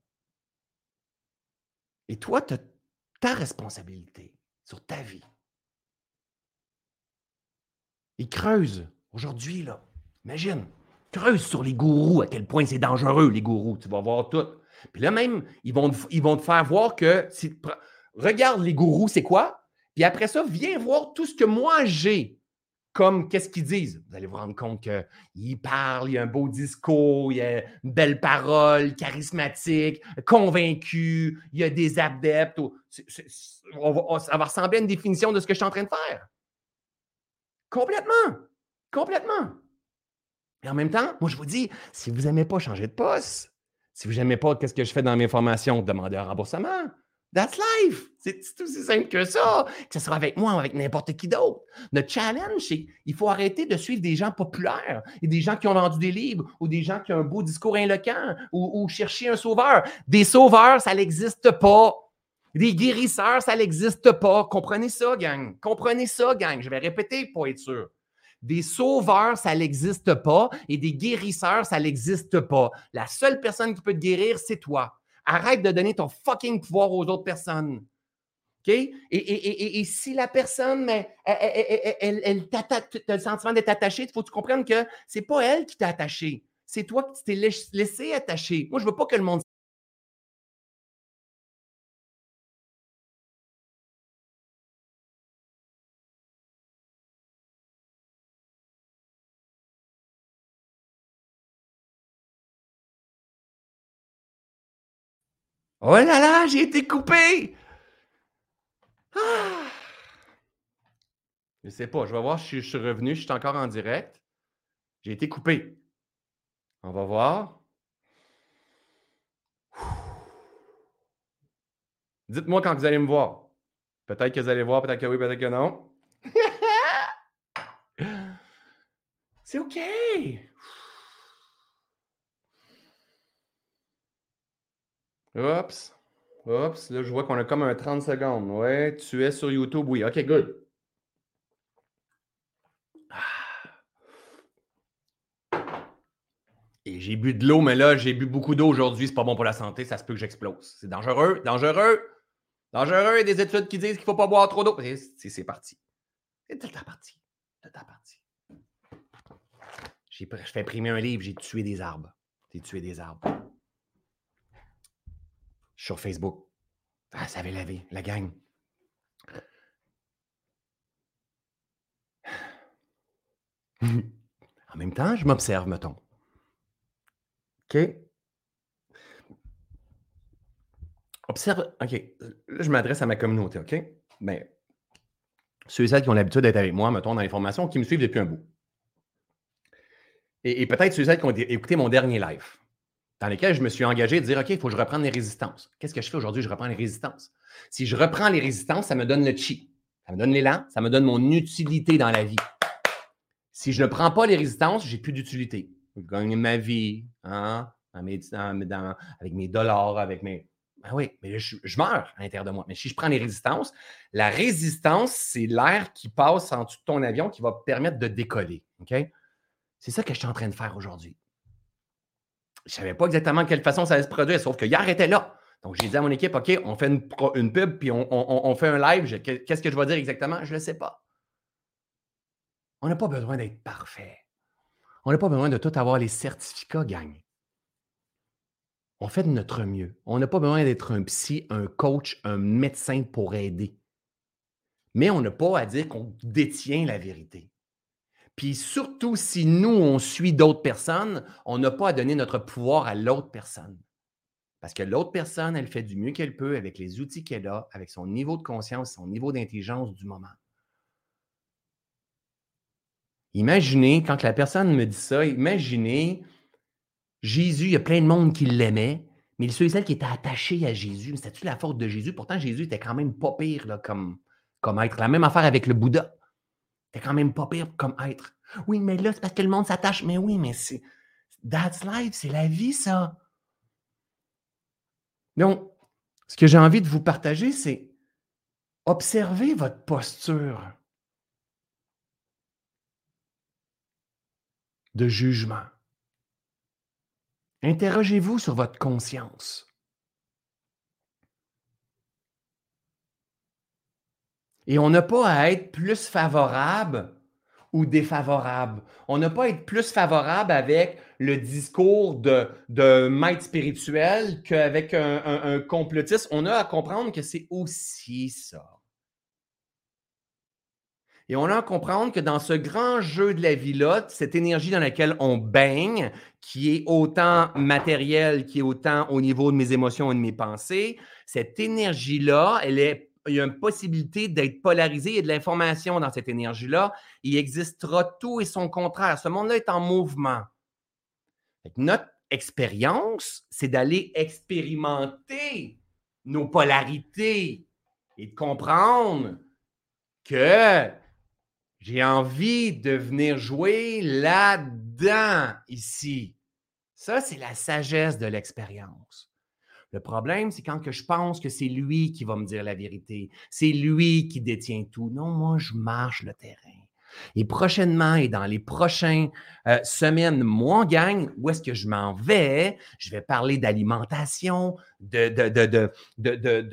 Et toi, tu as ta responsabilité sur ta vie. Et creuse aujourd'hui, là. Imagine, creuse sur les gourous, à quel point c'est dangereux, les gourous. Tu vas voir tout. Puis là même, ils vont, ils vont te faire voir que, regarde les gourous, c'est quoi? Puis après ça, viens voir tout ce que moi j'ai comme qu'est-ce qu'ils disent. Vous allez vous rendre compte qu'ils parlent, il y a un beau discours, il y a une belle parole, charismatique, convaincu, il y a des adeptes. ça va ressembler à une définition de ce que je suis en train de faire. Complètement. Complètement. Et en même temps, moi, je vous dis, si vous n'aimez pas changer de poste, si vous n'aimez pas qu'est-ce que je fais dans mes formations, demandez un remboursement. That's life. C'est tout aussi simple que ça. Que ce soit avec moi ou avec n'importe qui d'autre. Le challenge, c'est qu'il faut arrêter de suivre des gens populaires et des gens qui ont vendu des livres ou des gens qui ont un beau discours inloquent ou, chercher un sauveur. Des sauveurs, ça n'existe pas. Des guérisseurs, ça n'existe pas. Comprenez ça, gang. Comprenez ça, gang. Je vais répéter pour être sûr. Des sauveurs, ça n'existe pas. Et des guérisseurs, ça n'existe pas. La seule personne qui peut te guérir, c'est toi. Arrête de donner ton fucking pouvoir aux autres personnes. OK? Et, si la personne, mais, elle, elle, tu as le sentiment d'être attaché, il faut que tu comprennes que ce n'est pas elle qui t'a attaché. C'est toi qui t'es laissé attacher. Moi, je ne veux pas que le monde Oh là là, j'ai été coupé! Ah! Je sais pas, je vais voir si je suis revenu, je suis encore en direct. J'ai été coupé. On va voir. Dites-moi quand vous allez me voir. Peut-être que vous allez voir, peut-être que oui, peut-être que non. C'est OK. Oups. Oups. Là, je vois qu'on a comme un 30 secondes. Ouais, tu es sur YouTube. Oui. OK, good. Et j'ai bu de l'eau, mais là, j'ai bu beaucoup d'eau aujourd'hui. C'est pas bon pour la santé. Ça se peut que j'explose. C'est dangereux. Dangereux. Dangereux. Il y a des études qui disent qu'il ne faut pas boire trop d'eau. C'est parti. C'est ta partie. C'est ta partie. Je fais imprimer un livre. J'ai tué des arbres. J'ai tué des arbres sur Facebook. Ah, ça avait lavé, la gang. en même temps, je m'observe, mettons. OK? Observe. OK. Là, je m'adresse à ma communauté, OK? Mais ben, ceux et qui ont l'habitude d'être avec moi, mettons, dans les formations, qui me suivent depuis un bout. Et, peut-être ceux et qui ont écouté mon dernier live dans lesquels je me suis engagé de dire OK, il faut que je reprenne les résistances. Qu'est-ce que je fais aujourd'hui? Je reprends les résistances. Si je reprends les résistances, ça me donne le chi. Ça me donne l'élan, ça me donne mon utilité dans la vie. Si je ne prends pas les résistances, j'ai plus d'utilité. Je gagne ma vie hein, avec mes dollars, avec mes. Ben oui, mais je, meurs à l'intérieur de moi. Mais si je prends les résistances, la résistance, c'est l'air qui passe en dessous de ton avion qui va permettre de décoller. OK? C'est ça que je suis en train de faire aujourd'hui. Je ne savais pas exactement de quelle façon ça allait se produire, sauf que hier était là. Donc, j'ai dit à mon équipe, OK, on fait une, pub, puis on, fait un live. Qu'est-ce que je vais dire exactement? Je ne le sais pas. On n'a pas besoin d'être parfait. On n'a pas besoin de tout avoir les certificats, gang. On fait de notre mieux. On n'a pas besoin d'être un psy, un coach, un médecin pour aider. Mais on n'a pas à dire qu'on détient la vérité. Puis surtout, si nous, on suit d'autres personnes, on n'a pas à donner notre pouvoir à l'autre personne. Parce que l'autre personne, elle fait du mieux qu'elle peut avec les outils qu'elle a, avec son niveau de conscience, son niveau d'intelligence du moment. Imaginez, quand la personne me dit ça, imaginez, Jésus, il y a plein de monde qui l'aimait, mais ceux et celles qui étaient attachés à Jésus, c'était-tu la faute de Jésus? Pourtant, Jésus était quand même pas pire comme, comme être. La même affaire avec le Bouddha. C'était quand même pas pire comme être. Oui, mais là, c'est parce que le monde s'attache. Mais oui, mais c'est. That's life, c'est la vie, ça. Donc, ce que j'ai envie de vous partager, c'est observer votre posture de jugement. Interrogez-vous sur votre conscience. Et on n'a pas à être plus favorable ou défavorable. On n'a pas à être plus favorable avec le discours de, de maître spirituel qu'avec un, un, complotiste. On a à comprendre que c'est aussi ça. Et on a à comprendre que dans ce grand jeu de la vie-là, cette énergie dans laquelle on baigne, qui est autant matérielle, qui est autant au niveau de mes émotions et de mes pensées, cette énergie-là, elle est il y a une possibilité d'être polarisé. A de l'information dans cette énergie-là. Il existera tout et son contraire. Ce monde-là est en mouvement. Notre expérience, c'est d'aller expérimenter nos polarités et de comprendre que j'ai envie de venir jouer là-dedans, ici. Ça, c'est la sagesse de l'expérience. Le problème, c'est quand je pense que c'est lui qui va me dire la vérité, c'est lui qui détient tout. Non, moi, je marche le terrain. Et prochainement et dans les prochaines euh, semaines, moi, gang, où est-ce que je m'en vais? Je vais parler d'alimentation, de,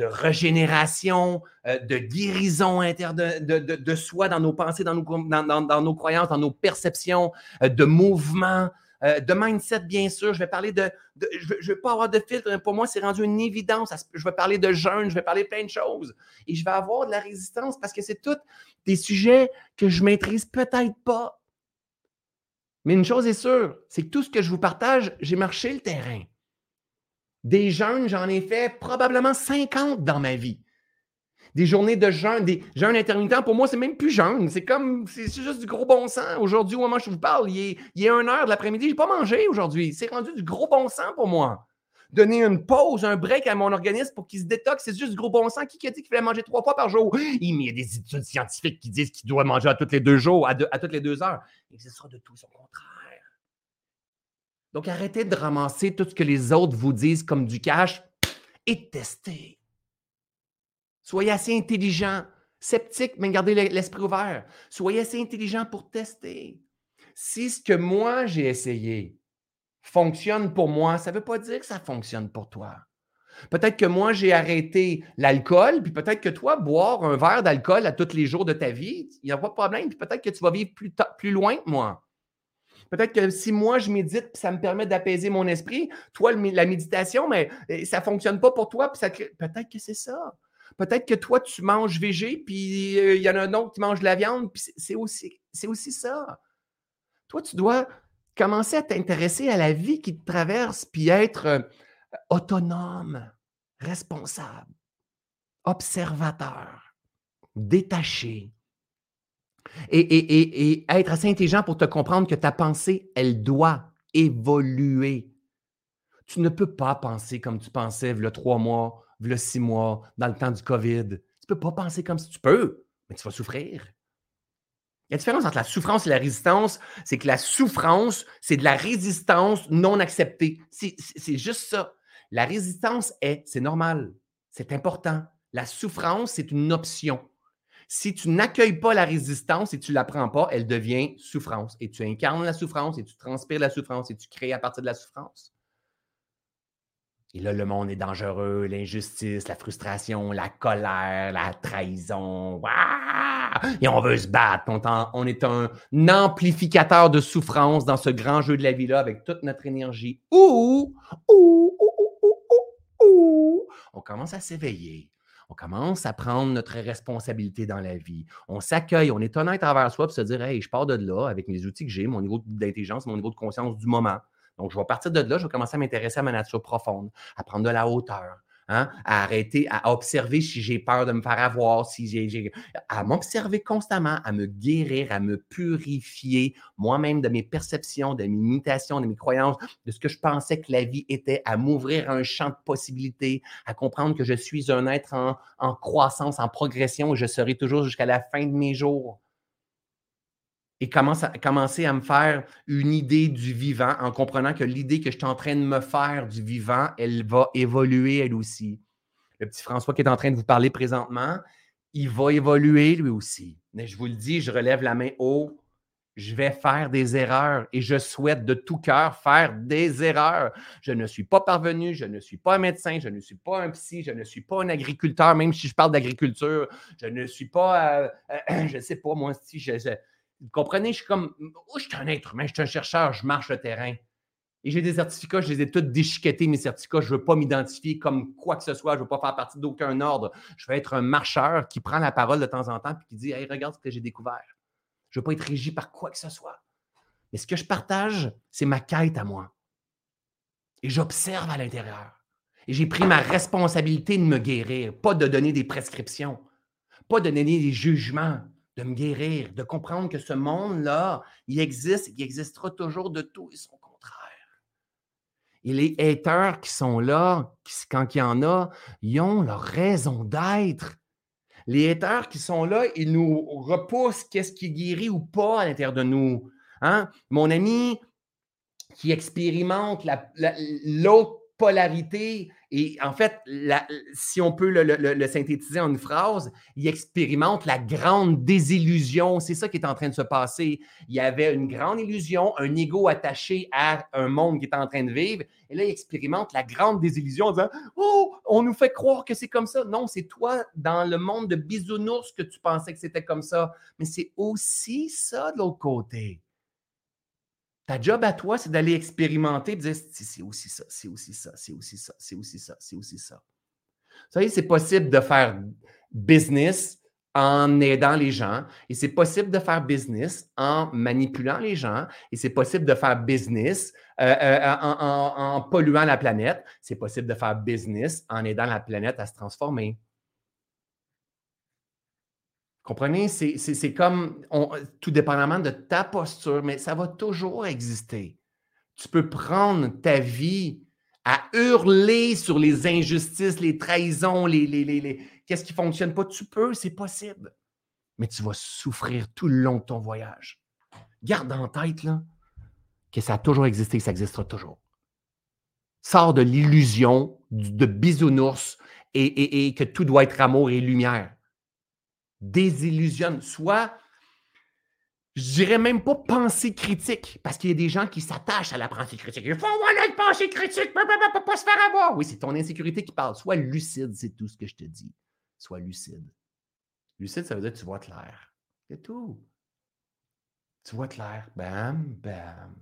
régénération, euh, de guérison interne de, soi dans nos pensées, dans nos, dans, dans nos croyances, dans nos perceptions, euh, de mouvement. Euh, de mindset, bien sûr. Je vais parler de. je ne vais pas avoir de filtre. Pour moi, c'est rendu une évidence. Je vais parler de jeûne, je vais parler de plein de choses. Et je vais avoir de la résistance parce que c'est tous des sujets que je maîtrise peut-être pas. Mais une chose est sûre, c'est que tout ce que je vous partage, j'ai marché le terrain. Des jeûnes, j'en ai fait probablement 50 dans ma vie des journées de jeûne, des jeûnes intermittents, pour moi, c'est même plus jeûne. C'est comme, c'est juste du gros bon sens. Aujourd'hui, au moment où je vous parle, il est, il est 1 heure de l'après-midi, je n'ai pas mangé aujourd'hui. C'est rendu du gros bon sens pour moi. Donner une pause, un break à mon organisme pour qu'il se détoxe, c'est juste du gros bon sens. Qui a dit qu'il fallait manger trois fois par jour? Il y a des études scientifiques qui disent qu'il doit manger à toutes les deux jours, à, toutes les deux heures. Et ce sera de tout son contraire. Donc, arrêtez de ramasser tout ce que les autres vous disent comme du cash et testez. Soyez assez intelligent, sceptique, mais gardez l'esprit ouvert. Soyez assez intelligent pour tester. Si ce que moi j'ai essayé fonctionne pour moi, ça ne veut pas dire que ça fonctionne pour toi. Peut-être que moi, j'ai arrêté l'alcool, puis peut-être que toi, boire un verre d'alcool à tous les jours de ta vie, il n'y a pas de problème. Puis peut-être que tu vas vivre plus, loin que moi. Peut-être que si moi, je médite, puis ça me permet d'apaiser mon esprit, toi, la méditation, mais eh, ça ne fonctionne pas pour toi, puis peut-être que c'est ça. Peut-être que toi, tu manges végé, puis euh, il y en a un autre qui mange de la viande, puis c'est aussi, ça. Toi, tu dois commencer à t'intéresser à la vie qui te traverse, puis être euh, autonome, responsable, observateur, détaché. Et, et, être assez intelligent pour te comprendre que ta pensée, elle doit évoluer. Tu ne peux pas penser comme tu pensais le trois mois le six mois, dans le temps du COVID. Tu ne peux pas penser comme si tu peux, mais tu vas souffrir. Il y a une différence entre la souffrance et la résistance, c'est que la souffrance, c'est de la résistance non acceptée. C'est juste ça. La résistance est, c'est normal, c'est important. La souffrance, c'est une option. Si tu n'accueilles pas la résistance et tu ne la prends pas, elle devient souffrance. Et tu incarnes la souffrance et tu transpires la souffrance et tu crées à partir de la souffrance. Et là, le monde est dangereux, l'injustice, la frustration, la colère, la trahison. Et on veut se battre. On, est un amplificateur de souffrance dans ce grand jeu de la vie-là avec toute notre énergie. Ouh, ouh, ouh, ouh, ouh, On commence à s'éveiller. On commence à prendre notre responsabilité dans la vie. On s'accueille, on est honnête envers soi pour se dire Hey, je pars de là avec mes outils que j'ai, mon niveau d'intelligence, mon niveau de conscience du moment. Donc, je vais partir de là, je vais commencer à m'intéresser à ma nature profonde, à prendre de la hauteur, hein, à arrêter, à observer si j'ai peur de me faire avoir, si j'ai, à m'observer constamment, à me guérir, à me purifier moi-même de mes perceptions, de mes imitations, de mes croyances, de ce que je pensais que la vie était, à m'ouvrir un champ de possibilités, à comprendre que je suis un être en, en croissance, en progression et je serai toujours jusqu'à la fin de mes jours et commence à, commencer à me faire une idée du vivant en comprenant que l'idée que je suis en train de me faire du vivant, elle va évoluer elle aussi. Le petit François qui est en train de vous parler présentement, il va évoluer lui aussi. Mais je vous le dis, je relève la main haut. Je vais faire des erreurs et je souhaite de tout cœur faire des erreurs. Je ne suis pas parvenu, je ne suis pas un médecin, je ne suis pas un psy, je ne suis pas un agriculteur, même si je parle d'agriculture. Je ne suis pas, euh, je ne sais pas, moi, si je, vous comprenez? Je suis comme, oh, je suis un être humain, je suis un chercheur, je marche le terrain. Et j'ai des certificats, je les ai tous déchiquetés, mes certificats. Je ne veux pas m'identifier comme quoi que ce soit. Je ne veux pas faire partie d'aucun ordre. Je veux être un marcheur qui prend la parole de temps en temps et qui dit Hey, regarde ce que j'ai découvert. Je ne veux pas être régi par quoi que ce soit. Mais ce que je partage, c'est ma quête à moi. Et j'observe à l'intérieur. Et j'ai pris ma responsabilité de me guérir, pas de donner des prescriptions, pas de donner des jugements, de me guérir, de comprendre que ce monde-là, il existe, il existera toujours de tout et son contraire. Et les haters qui sont là, quand il y en a, ils ont leur raison d'être. Les haters qui sont là, ils nous repoussent qu'est-ce qui est guéri ou pas à l'intérieur de nous. Hein? Mon ami qui expérimente l'autre polarité. Et en fait, si on peut le, synthétiser en une phrase, il expérimente la grande désillusion. C'est ça qui est en train de se passer. Il y avait une grande illusion, un ego attaché à un monde qui est en train de vivre. Et là, il expérimente la grande désillusion en disant Oh, on nous fait croire que c'est comme ça. Non, c'est toi, dans le monde de bisounours, que tu pensais que c'était comme ça. Mais c'est aussi ça de l'autre côté. Ta job à toi, c'est d'aller expérimenter, de dire c'est aussi ça, c'est aussi ça, c'est aussi ça, c'est aussi ça, c'est aussi ça. Vous savez, c'est possible de faire business en aidant les gens et c'est possible de faire business en manipulant les gens et c'est possible de faire business euh, euh, en polluant la planète. C'est possible de faire business en aidant la planète à se transformer. Comprenez? C'est comme, tout dépendamment de ta posture, mais ça va toujours exister. Tu peux prendre ta vie à hurler sur les injustices, les trahisons, les, les, qu'est-ce qui ne fonctionne pas? Tu peux, c'est possible. Mais tu vas souffrir tout le long de ton voyage. Garde en tête que ça a toujours existé que ça existera toujours. Sors de l'illusion de bisounours et que tout doit être amour et lumière désillusionne. Soit, je dirais même pas pensée critique, parce qu'il y a des gens qui s'attachent à la pensée critique. Il faut avoir une pensée critique, pas, pas se faire avoir. Oui, c'est ton insécurité qui parle. Sois lucide, c'est tout ce que je te dis. Sois lucide. Lucide, ça veut dire que tu vois clair. C'est tout. Tu vois clair. Bam, bam.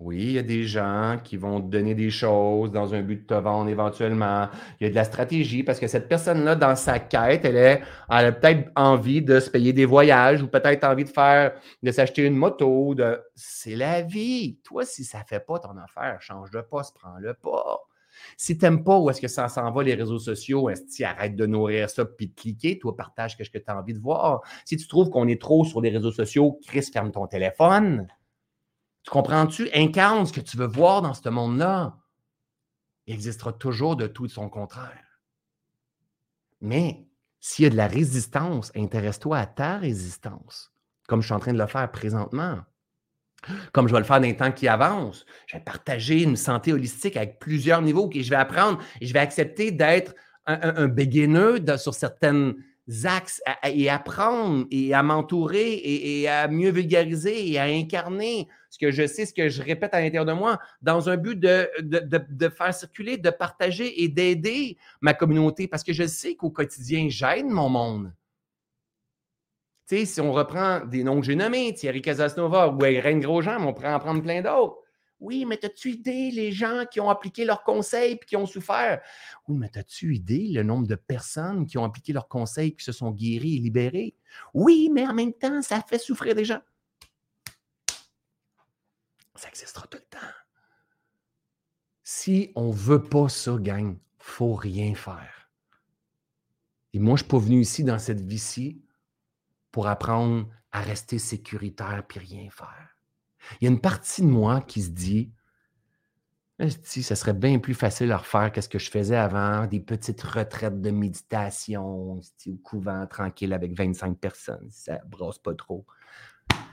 Oui, il y a des gens qui vont te donner des choses dans un but de te vendre éventuellement. Il y a de la stratégie parce que cette personne-là, dans sa quête, elle, est, elle a peut-être envie de se payer des voyages ou peut-être envie de faire, de s'acheter une moto. C'est la vie. Toi, si ça ne fait pas ton affaire, change de poste, prends-le pas. Si tu n'aimes pas où est-ce que ça s'en va, les réseaux sociaux, tu arrêtes de nourrir ça puis de cliquer, toi, partage ce que tu as envie de voir. Si tu trouves qu'on est trop sur les réseaux sociaux, Chris, ferme ton téléphone. Tu comprends-tu? Incarne ce que tu veux voir dans ce monde-là. Il existera toujours de tout son contraire. Mais s'il y a de la résistance, intéresse-toi à ta résistance, comme je suis en train de le faire présentement. Comme je vais le faire dans les temps qui avancent, je vais partager une santé holistique avec plusieurs niveaux et je vais apprendre et je vais accepter d'être un, un, sur certaines axes et apprendre et à m'entourer et, à mieux vulgariser et à incarner ce que je sais, ce que je répète à l'intérieur de moi, dans un but de, faire circuler, de partager et d'aider ma communauté parce que je sais qu'au quotidien, j'aide mon monde. Tu sais, si on reprend des noms que j'ai nommés, Thierry Casasnova ou Irène Grosjean, on pourrait en prendre plein d'autres. Oui, mais as-tu idée les gens qui ont appliqué leurs conseils et qui ont souffert? Oui, mais as-tu idée le nombre de personnes qui ont appliqué leurs conseils et qui se sont guéris et libérés? Oui, mais en même temps, ça fait souffrir des gens. Ça existera tout le temps. Si on ne veut pas ça, gang, ne faut rien faire. Et moi, je ne suis pas venu ici dans cette vie-ci pour apprendre à rester sécuritaire et rien faire. Il y a une partie de moi qui se dit, si ça serait bien plus facile à refaire que ce que je faisais avant, des petites retraites de méditation, au couvent tranquille avec 25 personnes, ça brosse pas trop.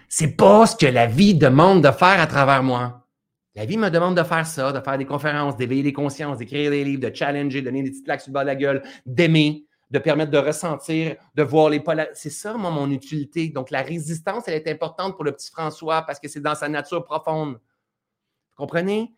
C'est pas ce que la vie demande de faire à travers moi. La vie me demande de faire ça, de faire des conférences, d'éveiller les consciences, d'écrire des livres, de challenger, de donner des petites claques sur le bas de la gueule, d'aimer, de permettre de ressentir, de voir les polarités. C'est ça, moi, mon utilité. Donc, la résistance, elle est importante pour le petit François parce que c'est dans sa nature profonde. Vous comprenez?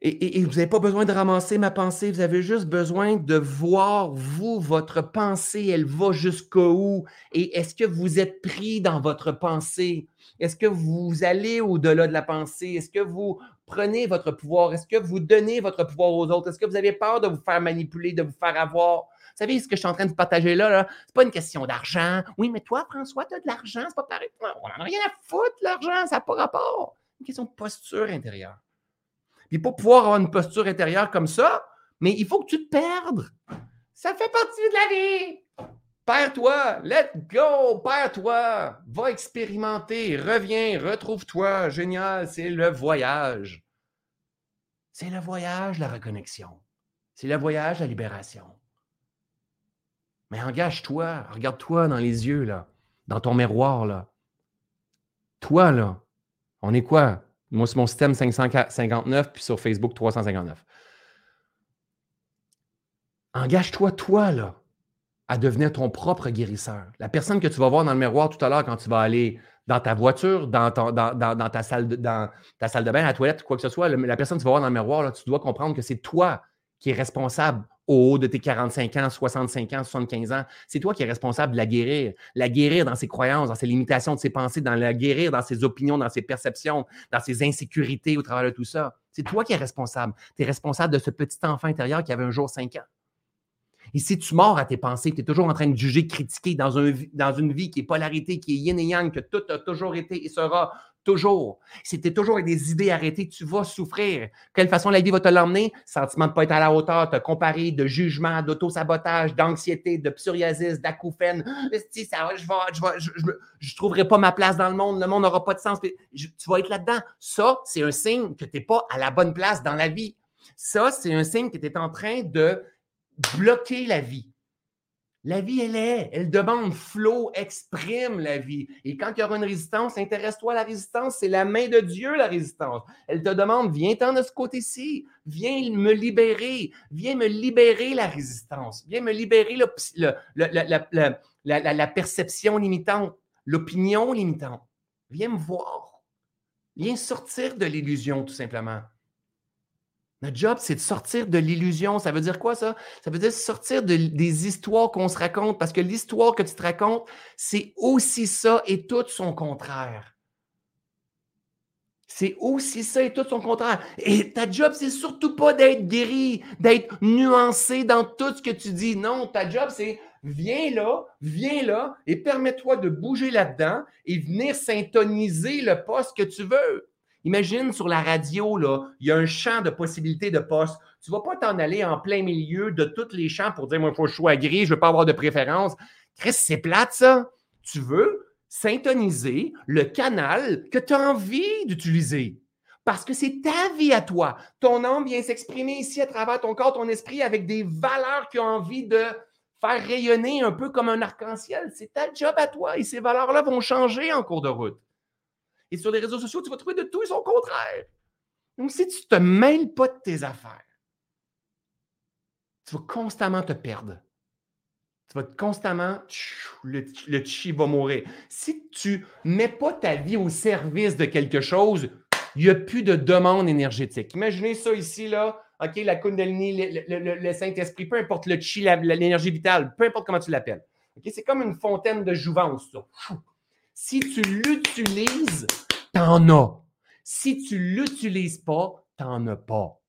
Et, vous n'avez pas besoin de ramasser ma pensée, vous avez juste besoin de voir, vous, votre pensée, elle va jusqu'où? Et est-ce que vous êtes pris dans votre pensée? Est-ce que vous allez au-delà de la pensée? Est-ce que vous prenez votre pouvoir? Est-ce que vous donnez votre pouvoir aux autres? Est-ce que vous avez peur de vous faire manipuler, de vous faire avoir? Vous savez, ce que je suis en train de partager là, c'est pas une question d'argent. Oui, mais toi, François, tu as de l'argent, c'est pas pareil. On n'en a rien à foutre, l'argent, ça n'a pas rapport. Une question de posture intérieure. Puis pour pouvoir avoir une posture intérieure comme ça, mais il faut que tu te perdes. Ça fait partie de la vie. Perds-toi, let go, perds-toi, va expérimenter, reviens, retrouve-toi. Génial, c'est le voyage. C'est le voyage, la reconnexion. C'est le voyage, la libération. Mais engage-toi, regarde-toi dans les yeux, là, dans ton miroir, là. Toi, là, on est quoi? Moi, c'est mon système 559, puis sur Facebook 359. Engage-toi, toi, là, à devenir ton propre guérisseur. La personne que tu vas voir dans le miroir tout à l'heure quand tu vas aller dans ta voiture, dans, ta, salle de, bain, à la toilette, quoi que ce soit, la personne que tu vas voir dans le miroir, tu dois comprendre que c'est toi qui es responsable au haut de tes 45 ans, 65 ans, 75 ans. C'est toi qui es responsable de la guérir. La guérir dans ses croyances, dans ses limitations de ses pensées, dans la guérir dans ses opinions, dans ses perceptions, dans ses insécurités au travers de tout ça. C'est toi qui es responsable. Tu es responsable de ce petit enfant intérieur qui avait un jour 5 ans. Et si tu mords à tes pensées, tu es toujours en train de juger, critiquer dans, dans une vie qui est polarité, qui est yin et yang, que tout a toujours été et sera Toujours. Si tu es toujours avec des idées arrêtées, tu vas souffrir. Quelle façon la vie va te l'emmener? Sentiment de ne pas être à la hauteur, te comparer, de jugement, d'auto-sabotage, d'anxiété, de psoriasis, d'acouphène. Ça, je ne je, je, trouverai pas ma place dans le monde, le monde n'aura pas de sens. tu vas être là-dedans. Ça, c'est un signe que tu n'es pas à la bonne place dans la vie. Ça, c'est un signe que tu es en train de bloquer la vie. La vie, elle est. Elle demande flow, exprime la vie. Et quand il y aura une résistance, intéresse-toi à la résistance. C'est la main de Dieu, la résistance. Elle te demande, viens-t'en de ce côté-ci. Viens me libérer. Viens me libérer la résistance. Viens me libérer la perception limitante, l'opinion limitante. Viens me voir. Viens sortir de l'illusion, tout simplement. Notre job, c'est de sortir de l'illusion. Ça veut dire quoi, ça? Ça veut dire sortir des histoires qu'on se raconte, parce que l'histoire que tu te racontes, c'est aussi ça et tout son contraire. C'est aussi ça et tout son contraire. Et ta job, c'est surtout pas d'être guéri, d'être nuancé dans tout ce que tu dis. Non, ta job, c'est viens là, viens là et permets-toi de bouger là-dedans et venir syntoniser le poste que tu veux. Imagine sur la radio, il y a un champ de possibilités de postes. Tu ne vas pas t'en aller en plein milieu de tous les champs pour dire, moi, il faut que je sois gris, je ne veux pas avoir de préférence. Chris, c'est plate, ça. Tu veux syntoniser le canal que tu as envie d'utiliser. Parce que c'est ta vie à toi. Ton âme vient s'exprimer ici à travers ton corps, ton esprit, avec des valeurs qui ont envie de faire rayonner un peu comme un arc-en-ciel. C'est ta job à toi et ces valeurs-là vont changer en cours de route. Et sur les réseaux sociaux, tu vas trouver de tout et son contraire. Donc, si tu ne te mêles pas de tes affaires, tu vas constamment te perdre. Tu vas constamment, le, chi va mourir. Si tu ne mets pas ta vie au service de quelque chose, il n'y a plus de demande énergétique. Imaginez ça ici, là. OK, la Kundalini, le, Saint-Esprit, peu importe le chi, l'énergie vitale, peu importe comment tu l'appelles. OK, c'est comme une fontaine de jouvence, ça. Si tu l'utilises, t'en as. Si tu l'utilises pas, t'en as pas.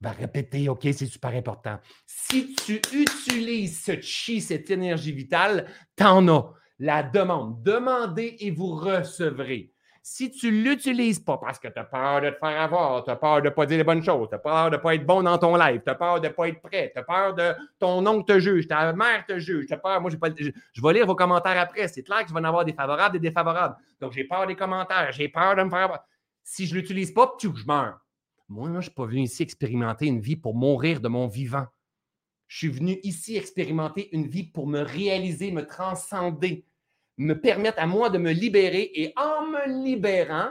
Va répéter, OK, c'est super important. Si tu utilises ce chi, cette énergie vitale, t'en as. La demande. Demandez et vous recevrez. Si tu ne l'utilises pas parce que tu as peur de te faire avoir, tu as peur de ne pas dire les bonnes choses, tu as peur de ne pas être bon dans ton live, tu as peur de ne pas être prêt, tu as peur de ton oncle te juge, ta mère te juge, tu as peur, moi, pas, je, je, vais lire vos commentaires après. C'est clair que je vais en avoir des favorables et des défavorables. Donc, j'ai peur des commentaires, j'ai peur de me faire avoir. Si je ne l'utilise pas, je meurs. Moi, je ne suis pas venu ici expérimenter une vie pour mourir de mon vivant. Je suis venu ici expérimenter une vie pour me réaliser, me transcender, me permettre à moi de me libérer et en me libérant,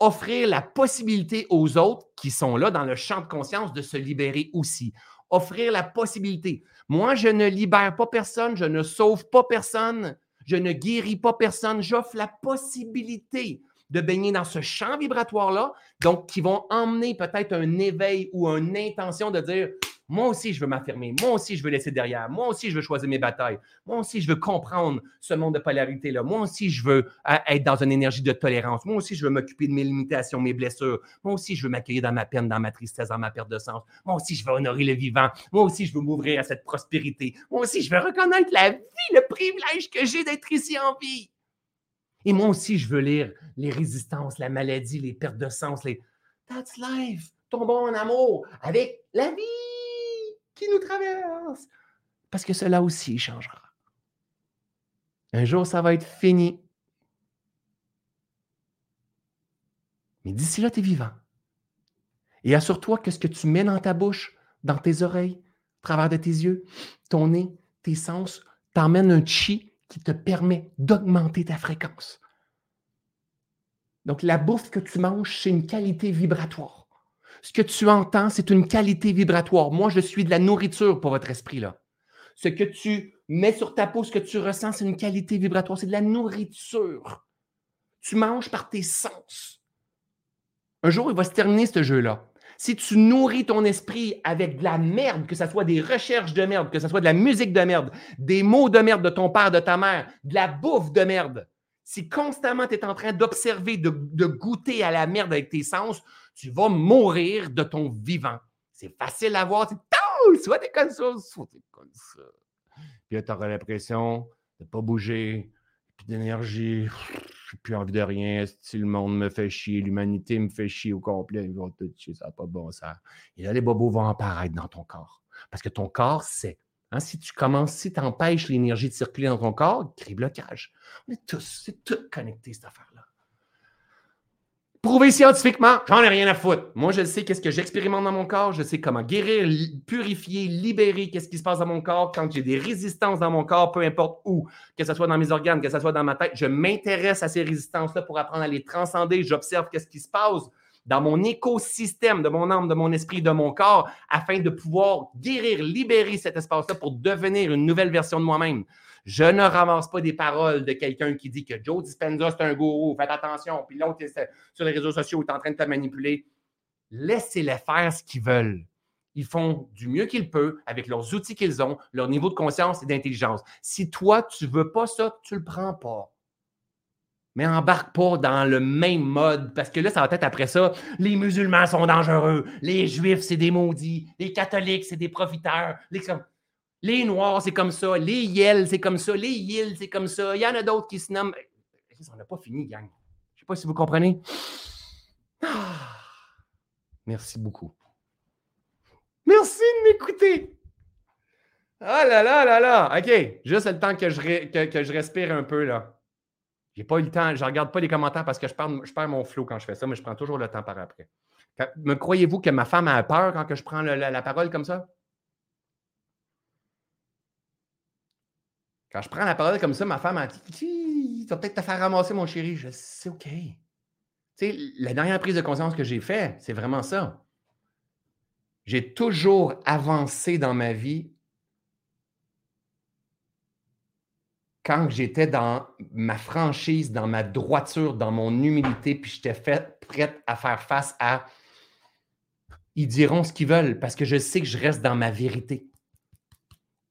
offrir la possibilité aux autres qui sont là dans le champ de conscience de se libérer aussi. Offrir la possibilité. Moi, je ne libère pas personne, je ne sauve pas personne, je ne guéris pas personne, j'offre la possibilité de baigner dans ce champ vibratoire-là, donc qui vont emmener peut-être un éveil ou une intention de dire moi aussi, je veux m'affirmer. Moi aussi, je veux laisser derrière. Moi aussi, je veux choisir mes batailles. Moi aussi, je veux comprendre ce monde de polarité-là. Moi aussi, je veux euh, être dans une énergie de tolérance. Moi aussi, je veux m'occuper de mes limitations, mes blessures. Moi aussi, je veux m'accueillir dans ma peine, dans ma tristesse, dans ma perte de sens. Moi aussi, je veux honorer le vivant. Moi aussi, je veux m'ouvrir à cette prospérité. Moi aussi, je veux reconnaître la vie, le privilège que j'ai d'être ici en vie. Et moi aussi, je veux lire les résistances, la maladie, les pertes de sens, les That's life, tombons en amour avec la vie qui nous traverse. Parce que cela aussi changera. Un jour, ça va être fini. Mais d'ici là, tu es vivant. Et assure-toi que ce que tu mets dans ta bouche, dans tes oreilles, au travers de tes yeux, ton nez, tes sens, t'emmène un chi qui te permet d'augmenter ta fréquence. Donc, la bouffe que tu manges, c'est une qualité vibratoire. Ce que tu entends, c'est une qualité vibratoire. Moi, je suis de la nourriture pour votre esprit, là. Ce que tu mets sur ta peau, ce que tu ressens, c'est une qualité vibratoire. C'est de la nourriture. Tu manges par tes sens. Un jour, il va se terminer ce jeu-là. Si tu nourris ton esprit avec de la merde, que ce soit des recherches de merde, que ce soit de la musique de merde, des mots de merde de ton père, de ta mère, de la bouffe de merde, si constamment tu es en train d'observer, de, goûter à la merde avec tes sens, tu vas mourir de ton vivant. C'est facile à voir. C'est soit t'es comme ça, soit t'es comme ça. Puis là, tu auras l'impression de ne pas bouger, plus d'énergie, j'ai plus envie de rien. Si le monde me fait chier, l'humanité me fait chier au complet, ils vont tout chier, ça n'a pas bon sens. Et là, les bobos vont apparaître dans ton corps. Parce que ton corps sait. Hein, si tu commences, si tu empêches l'énergie de circuler dans ton corps, crée blocage. On est tous, c'est tout connecté, cette affaire-là. Prouver scientifiquement, j'en ai rien à foutre. Moi, je sais qu'est-ce que j'expérimente dans mon corps, je sais comment guérir, purifier, libérer qu'est-ce qui se passe dans mon corps quand j'ai des résistances dans mon corps, peu importe où, que ce soit dans mes organes, que ce soit dans ma tête. Je m'intéresse à ces résistances-là pour apprendre à les transcender. J'observe qu'est-ce qui se passe dans mon écosystème de mon âme, de mon esprit, de mon corps, afin de pouvoir guérir, libérer cet espace-là pour devenir une nouvelle version de moi-même. Je ne ramasse pas des paroles de quelqu'un qui dit que Joe Dispenza, c'est un gourou, faites attention, puis l'autre sur les réseaux sociaux est en train de te manipuler. Laissez-les faire ce qu'ils veulent. Ils font du mieux qu'ils peuvent avec leurs outils qu'ils ont, leur niveau de conscience et d'intelligence. Si toi, tu ne veux pas ça, tu ne le prends pas mais embarque pas dans le même mode, parce que là, ça va être après ça, les musulmans sont dangereux, les juifs, c'est des maudits, les catholiques, c'est des profiteurs, les, noirs, c'est comme ça, les yels, c'est comme ça, les yils, c'est comme ça, il y en a d'autres qui se nomment... On n'a pas fini, gang. Je ne sais pas si vous comprenez. Ah! Merci beaucoup. Merci de m'écouter. Ah là là là là. OK. Juste le temps que je, que je respire un peu, là. J'ai pas eu le temps, je ne regarde pas les commentaires parce que je perds, je mon flow quand je fais ça, mais je prends toujours le temps par après. me croyez-vous que ma femme a peur quand je prends la, parole comme ça? Quand je prends la parole comme ça, ma femme a dit Tu vas peut-être te faire ramasser, mon chéri. Je c'est OK. Tu sais, la dernière prise de conscience que j'ai faite, c'est vraiment ça. J'ai toujours avancé dans ma vie quand j'étais dans ma franchise, dans ma droiture, dans mon humilité, puis j'étais prête à faire face à ils diront ce qu'ils veulent parce que je sais que je reste dans ma vérité.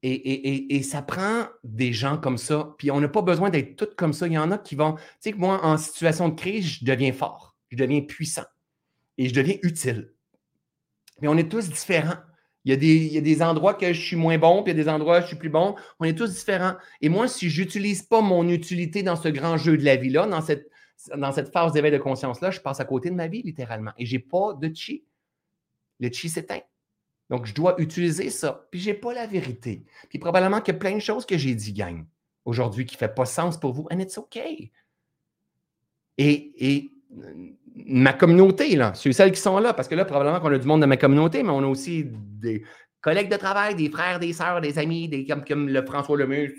Et, ça prend des gens comme ça. Puis on n'a pas besoin d'être tous comme ça. Il y en a qui vont. Tu sais que moi, en situation de crise, je deviens fort, je deviens puissant et je deviens utile. Mais on est tous différents. Il y, a des, il y a des endroits que je suis moins bon, puis il y a des endroits où je suis plus bon. On est tous différents. Et moi, si je n'utilise pas mon utilité dans ce grand jeu de la vie-là, dans cette, dans cette phase d'éveil de conscience-là, je passe à côté de ma vie, littéralement. Et je n'ai pas de chi. Le chi s'éteint. Donc, je dois utiliser ça. Puis, je n'ai pas la vérité. Puis, probablement qu'il y a plein de choses que j'ai dit, gang, aujourd'hui, qui ne fait pas sens pour vous. And it's OK. Et, et ma communauté, là, ceux celles qui sont là, parce que là, probablement qu'on a du monde de ma communauté, mais on a aussi des collègues de travail, des frères, des sœurs, des amis, des, comme, comme le François Lemay,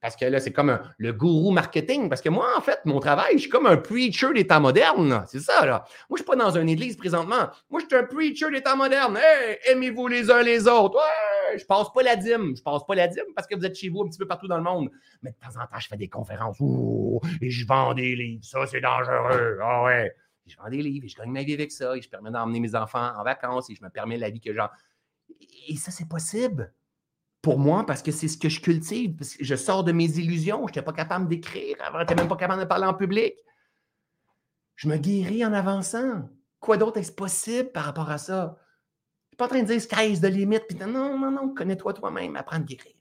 parce que là, c'est comme le gourou marketing. Parce que moi, en fait, mon travail, je suis comme un preacher des temps modernes. C'est ça, là. Moi, je ne suis pas dans une église présentement. Moi, je suis un preacher des temps modernes. Hey, aimez-vous les uns les autres. Ouais, je passe pas la dîme. Je passe pas la dîme parce que vous êtes chez vous un petit peu partout dans le monde. Mais de temps en temps, je fais des conférences. et je vends des livres. Ça, c'est dangereux. Ah ouais je vends des livres et je gagne ma vie avec ça et je permets d'emmener mes enfants en vacances et je me permets la vie que j'ai. Et ça, c'est possible pour moi parce que c'est ce que je cultive. Je sors de mes illusions. Je n'étais pas capable d'écrire avant, je n'étais même pas capable de parler en public. Je me guéris en avançant. Quoi d'autre est-ce possible par rapport à ça? Je ne suis pas en train de dire sky's de limite. Puis non, non, non, connais-toi toi-même. Apprends à guérir.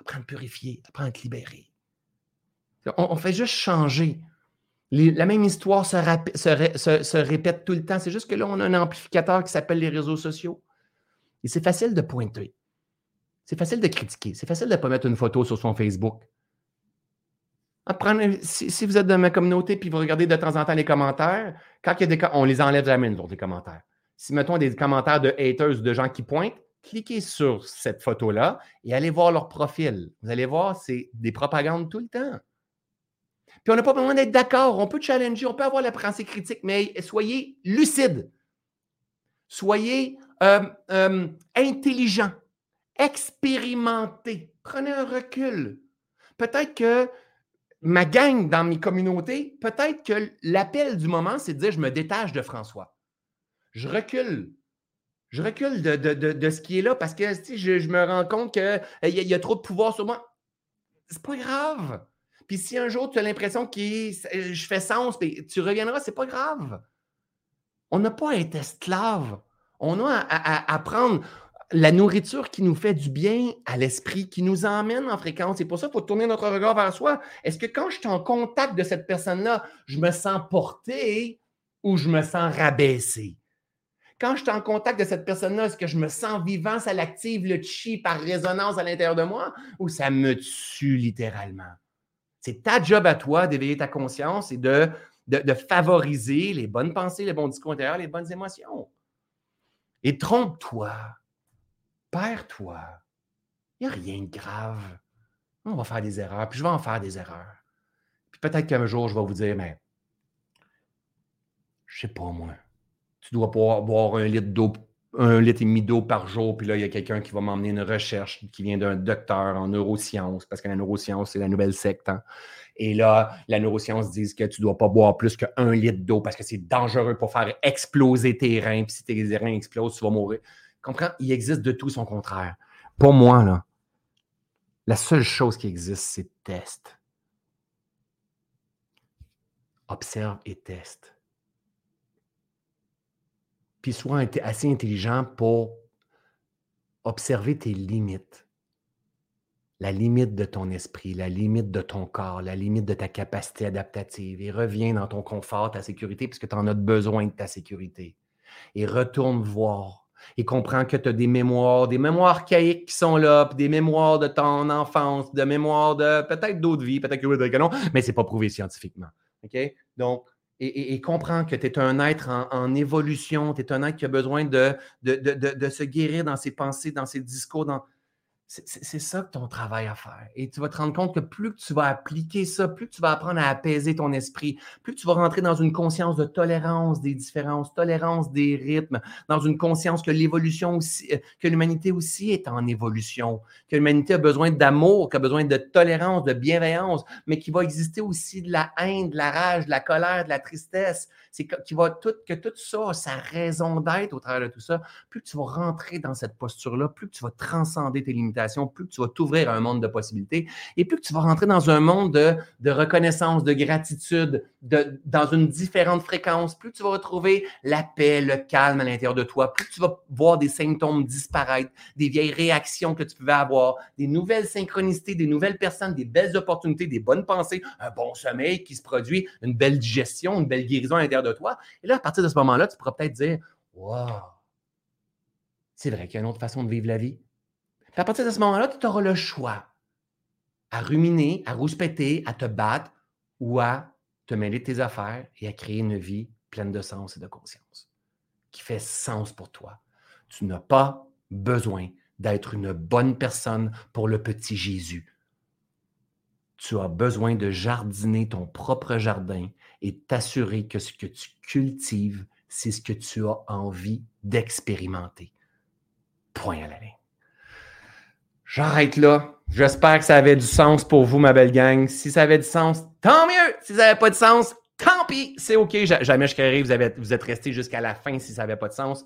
Apprends à purifier. Apprends à te libérer. on fait juste changer la même histoire se, répète tout le temps. C'est juste que là, on a un amplificateur qui s'appelle les réseaux sociaux. Et c'est facile de pointer. C'est facile de critiquer. C'est facile de ne pas mettre une photo sur son Facebook. si, vous êtes dans ma communauté puis vous regardez de temps en temps les commentaires, quand il y a des on les enlève jamais, nous les commentaires. Si mettons des commentaires de haters, de gens qui pointent, cliquez sur cette photo-là et allez voir leur profil. Vous allez voir, c'est des propagandes tout le temps. Puis on n'a pas besoin d'être d'accord. On peut challenger, on peut avoir la pensée critique, mais soyez lucide. Soyez euh, euh, intelligent. Expérimentez. Prenez un recul. Peut-être que ma gang dans mes communautés, peut-être que l'appel du moment, c'est de dire je me détache de François. Je recule. Je recule de, ce qui est là parce que je, je me rends compte qu'il y, y, a trop de pouvoir sur moi. C'est pas grave. Puis si un jour tu as l'impression que je fais sens, puis tu reviendras, c'est pas grave. On n'a pas à être esclave. On a à, prendre la nourriture qui nous fait du bien à l'esprit, qui nous emmène en fréquence. C'est pour ça qu'il faut tourner notre regard vers soi. Est-ce que quand je suis en contact de cette personne-là, je me sens porté ou je me sens rabaissé? Quand je suis en contact de cette personne-là, est-ce que je me sens vivant, ça l'active le chi par résonance à l'intérieur de moi ou ça me tue littéralement? C'est ta job à toi d'éveiller ta conscience et de, de, favoriser les bonnes pensées, les bons discours intérieurs, les bonnes émotions. Et trompe-toi, perds-toi. Il n'y a rien de grave. On va faire des erreurs, puis je vais en faire des erreurs. Puis peut-être qu'un jour, je vais vous dire, mais je sais pas moi, tu dois pouvoir boire un litre d'eau un litre et demi d'eau par jour, puis là, il y a quelqu'un qui va m'emmener une recherche qui vient d'un docteur en neurosciences, parce que la neuroscience, c'est la nouvelle secte. Hein. Et là, la neuroscience dit que tu ne dois pas boire plus qu'un litre d'eau parce que c'est dangereux pour faire exploser tes reins, puis si tes reins explosent, tu vas mourir. Comprends? Il existe de tout son contraire. Pour moi, là, la seule chose qui existe, c'est test. Observe et teste puis sois assez intelligent pour observer tes limites. La limite de ton esprit, la limite de ton corps, la limite de ta capacité adaptative. Et reviens dans ton confort, ta sécurité, puisque tu en as besoin de ta sécurité. Et retourne voir. Et comprends que tu as des mémoires, des mémoires archaïques qui sont là, des mémoires de ton enfance, de mémoires de peut-être d'autres vies, peut-être que non, mais ce n'est pas prouvé scientifiquement. OK? Donc, et, comprends que tu un être en, évolution, tu un être qui a besoin de, de, se guérir dans ses pensées, dans ses discours. Dans... C'est ça que ton travail à faire. Et tu vas te rendre compte que plus que tu vas appliquer ça, plus que tu vas apprendre à apaiser ton esprit, plus que tu vas rentrer dans une conscience de tolérance des différences, tolérance des rythmes, dans une conscience que l'évolution aussi, euh, que l'humanité aussi est en évolution, que l'humanité a besoin d'amour, qu'elle a besoin de tolérance, de bienveillance, mais qu'il va exister aussi de la haine, de la rage, de la colère, de la tristesse. C'est que, va tout, que tout ça a sa raison d'être au travers de tout ça. Plus que tu vas rentrer dans cette posture-là, plus que tu vas transcender tes limitations plus tu vas t'ouvrir à un monde de possibilités et plus tu vas rentrer dans un monde de, reconnaissance, de gratitude, de, dans une différente fréquence, plus tu vas retrouver la paix, le calme à l'intérieur de toi, plus tu vas voir des symptômes disparaître, des vieilles réactions que tu pouvais avoir, des nouvelles synchronicités, des nouvelles personnes, des belles opportunités, des bonnes pensées, un bon sommeil qui se produit, une belle digestion, une belle guérison à l'intérieur de toi. Et là, à partir de ce moment-là, tu pourras peut-être dire Wow, c'est vrai qu'il y a une autre façon de vivre la vie à partir de ce moment-là, tu auras le choix à ruminer, à rouspéter, à te battre ou à te mêler tes affaires et à créer une vie pleine de sens et de conscience qui fait sens pour toi. Tu n'as pas besoin d'être une bonne personne pour le petit Jésus. Tu as besoin de jardiner ton propre jardin et t'assurer que ce que tu cultives, c'est ce que tu as envie d'expérimenter. Point à la ligne. J'arrête là. J'espère que ça avait du sens pour vous, ma belle gang. Si ça avait du sens, tant mieux. Si ça n'avait pas de sens, tant pis. C'est OK. Jamais je créerai. Vous, avez, vous êtes resté jusqu'à la fin si ça n'avait pas de sens.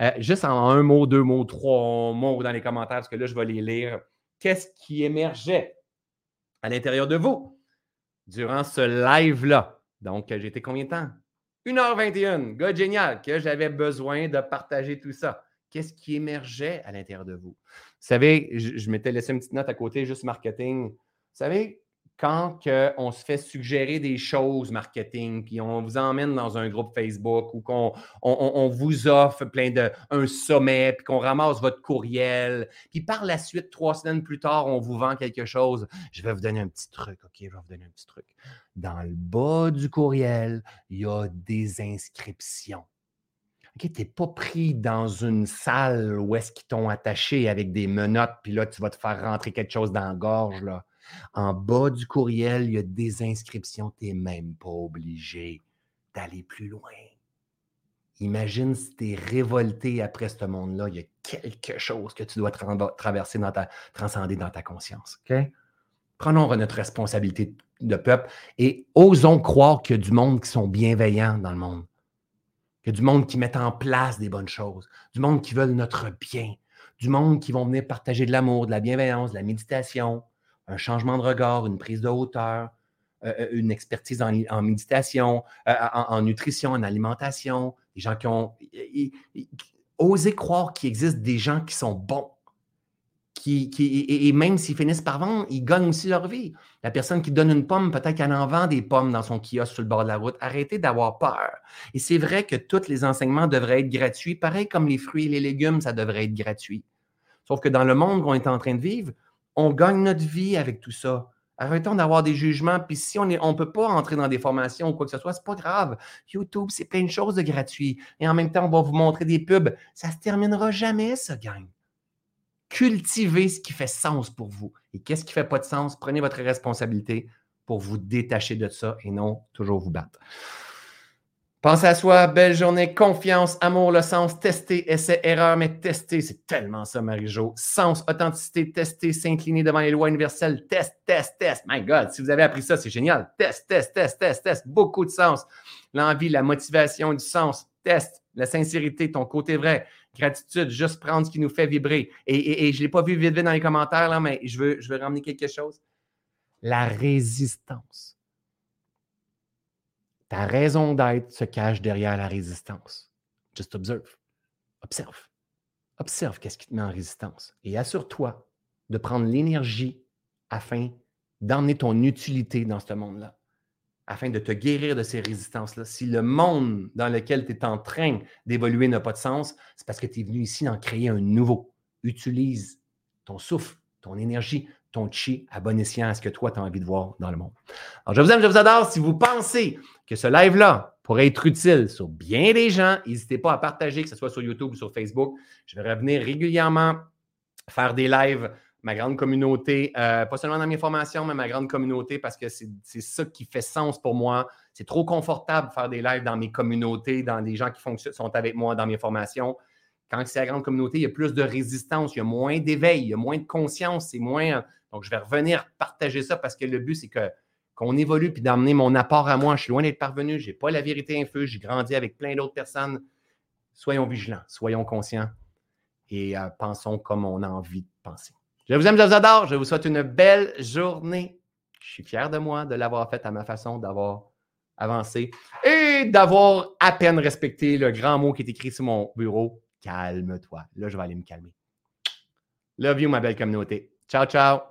Euh, juste en un mot, deux mots, trois mots dans les commentaires, parce que là, je vais les lire. Qu'est-ce qui émergeait à l'intérieur de vous durant ce live-là? Donc, j'ai été combien de temps? 1h21. Gars génial, que j'avais besoin de partager tout ça. Qu'est-ce qui émergeait à l'intérieur de vous? Vous savez, je, m'étais laissé une petite note à côté, juste marketing. Vous savez, quand on se fait suggérer des choses marketing, puis on vous emmène dans un groupe Facebook ou qu'on on, vous offre plein de un sommet, puis qu'on ramasse votre courriel, puis par la suite, trois semaines plus tard, on vous vend quelque chose. Je vais vous donner un petit truc, OK? Je vais vous donner un petit truc. Dans le bas du courriel, il y a des inscriptions. OK, tu n'es pas pris dans une salle où est-ce qu'ils t'ont attaché avec des menottes, puis là, tu vas te faire rentrer quelque chose dans la gorge. Là. En bas du courriel, il y a des inscriptions. Tu n'es même pas obligé d'aller plus loin. Imagine si tu es révolté après ce monde-là, il y a quelque chose que tu dois traverser dans ta, transcender dans ta conscience. Prenons notre responsabilité de peuple et osons croire qu'il y a du monde qui sont bienveillants dans le monde a du monde qui met en place des bonnes choses, du monde qui veulent notre bien, du monde qui vont venir partager de l'amour, de la bienveillance, de la méditation, un changement de regard, une prise de hauteur, euh, euh, une expertise en, méditation, euh, en, nutrition, en alimentation, des gens qui ont osé croire qu'il existe des gens qui sont bons et, même s'ils finissent par vendre, ils gagnent aussi leur vie. La personne qui donne une pomme, peut-être qu'elle en vend des pommes dans son kiosque sur le bord de la route. Arrêtez d'avoir peur. Et c'est vrai que tous les enseignements devraient être gratuits, pareil comme les fruits et les légumes, ça devrait être gratuit. Sauf que dans le monde qu'on est en train de vivre, on gagne notre vie avec tout ça. Arrêtons d'avoir des jugements. Puis si on ne on peut pas entrer dans des formations ou quoi que ce soit, c'est pas grave. YouTube, c'est plein de choses de gratuit. Et en même temps, on va vous montrer des pubs. Ça se terminera jamais, ça, gang cultivez ce qui fait sens pour vous. Et qu'est-ce qui ne fait pas de sens? Prenez votre responsabilité pour vous détacher de ça et non toujours vous battre. Pensez à soi, belle journée, confiance, amour, le sens, tester, essai, erreur, mais tester, c'est tellement ça, Marie-Jo. Sens, authenticité, tester, s'incliner devant les lois universelles, test, test, test. My God, si vous avez appris ça, c'est génial. Test, test, test, test, test. Beaucoup de sens. L'envie, la motivation, du sens, test, la sincérité, ton côté vrai, Gratitude, juste prendre ce qui nous fait vibrer. Et, je ne l'ai pas vu vite, dans les commentaires, là, mais je veux, je veux ramener quelque chose. La résistance. Ta raison d'être se cache derrière la résistance. Just observe. Observe. Observe qu'est-ce qui te met en résistance. Et assure-toi de prendre l'énergie afin d'emmener ton utilité dans ce monde-là afin de te guérir de ces résistances-là. Si le monde dans lequel tu es en train d'évoluer n'a pas de sens, c'est parce que tu es venu ici en créer un nouveau. Utilise ton souffle, ton énergie, ton chi à bon escient à ce que toi, tu as envie de voir dans le monde. Alors, je vous aime, je vous adore. Si vous pensez que ce live-là pourrait être utile sur bien des gens, n'hésitez pas à partager, que ce soit sur YouTube ou sur Facebook. Je vais revenir régulièrement faire des lives ma grande communauté, euh, pas seulement dans mes formations, mais ma grande communauté parce que c'est ça qui fait sens pour moi. C'est trop confortable de faire des lives dans mes communautés, dans des gens qui sont avec moi dans mes formations. Quand c'est la grande communauté, il y a plus de résistance, il y a moins d'éveil, il y a moins de conscience, c'est moins. Donc, je vais revenir partager ça parce que le but, c'est qu'on évolue puis d'amener mon apport à moi. Je suis loin d'être parvenu, je n'ai pas la vérité infuse, j'ai grandi avec plein d'autres personnes. Soyons vigilants, soyons conscients et euh, pensons comme on a envie de penser. Je vous aime, je vous adore. Je vous souhaite une belle journée. Je suis fier de moi de l'avoir fait à ma façon, d'avoir avancé et d'avoir à peine respecté le grand mot qui est écrit sur mon bureau. Calme-toi. Là, je vais aller me calmer. Love you, ma belle communauté. Ciao, ciao.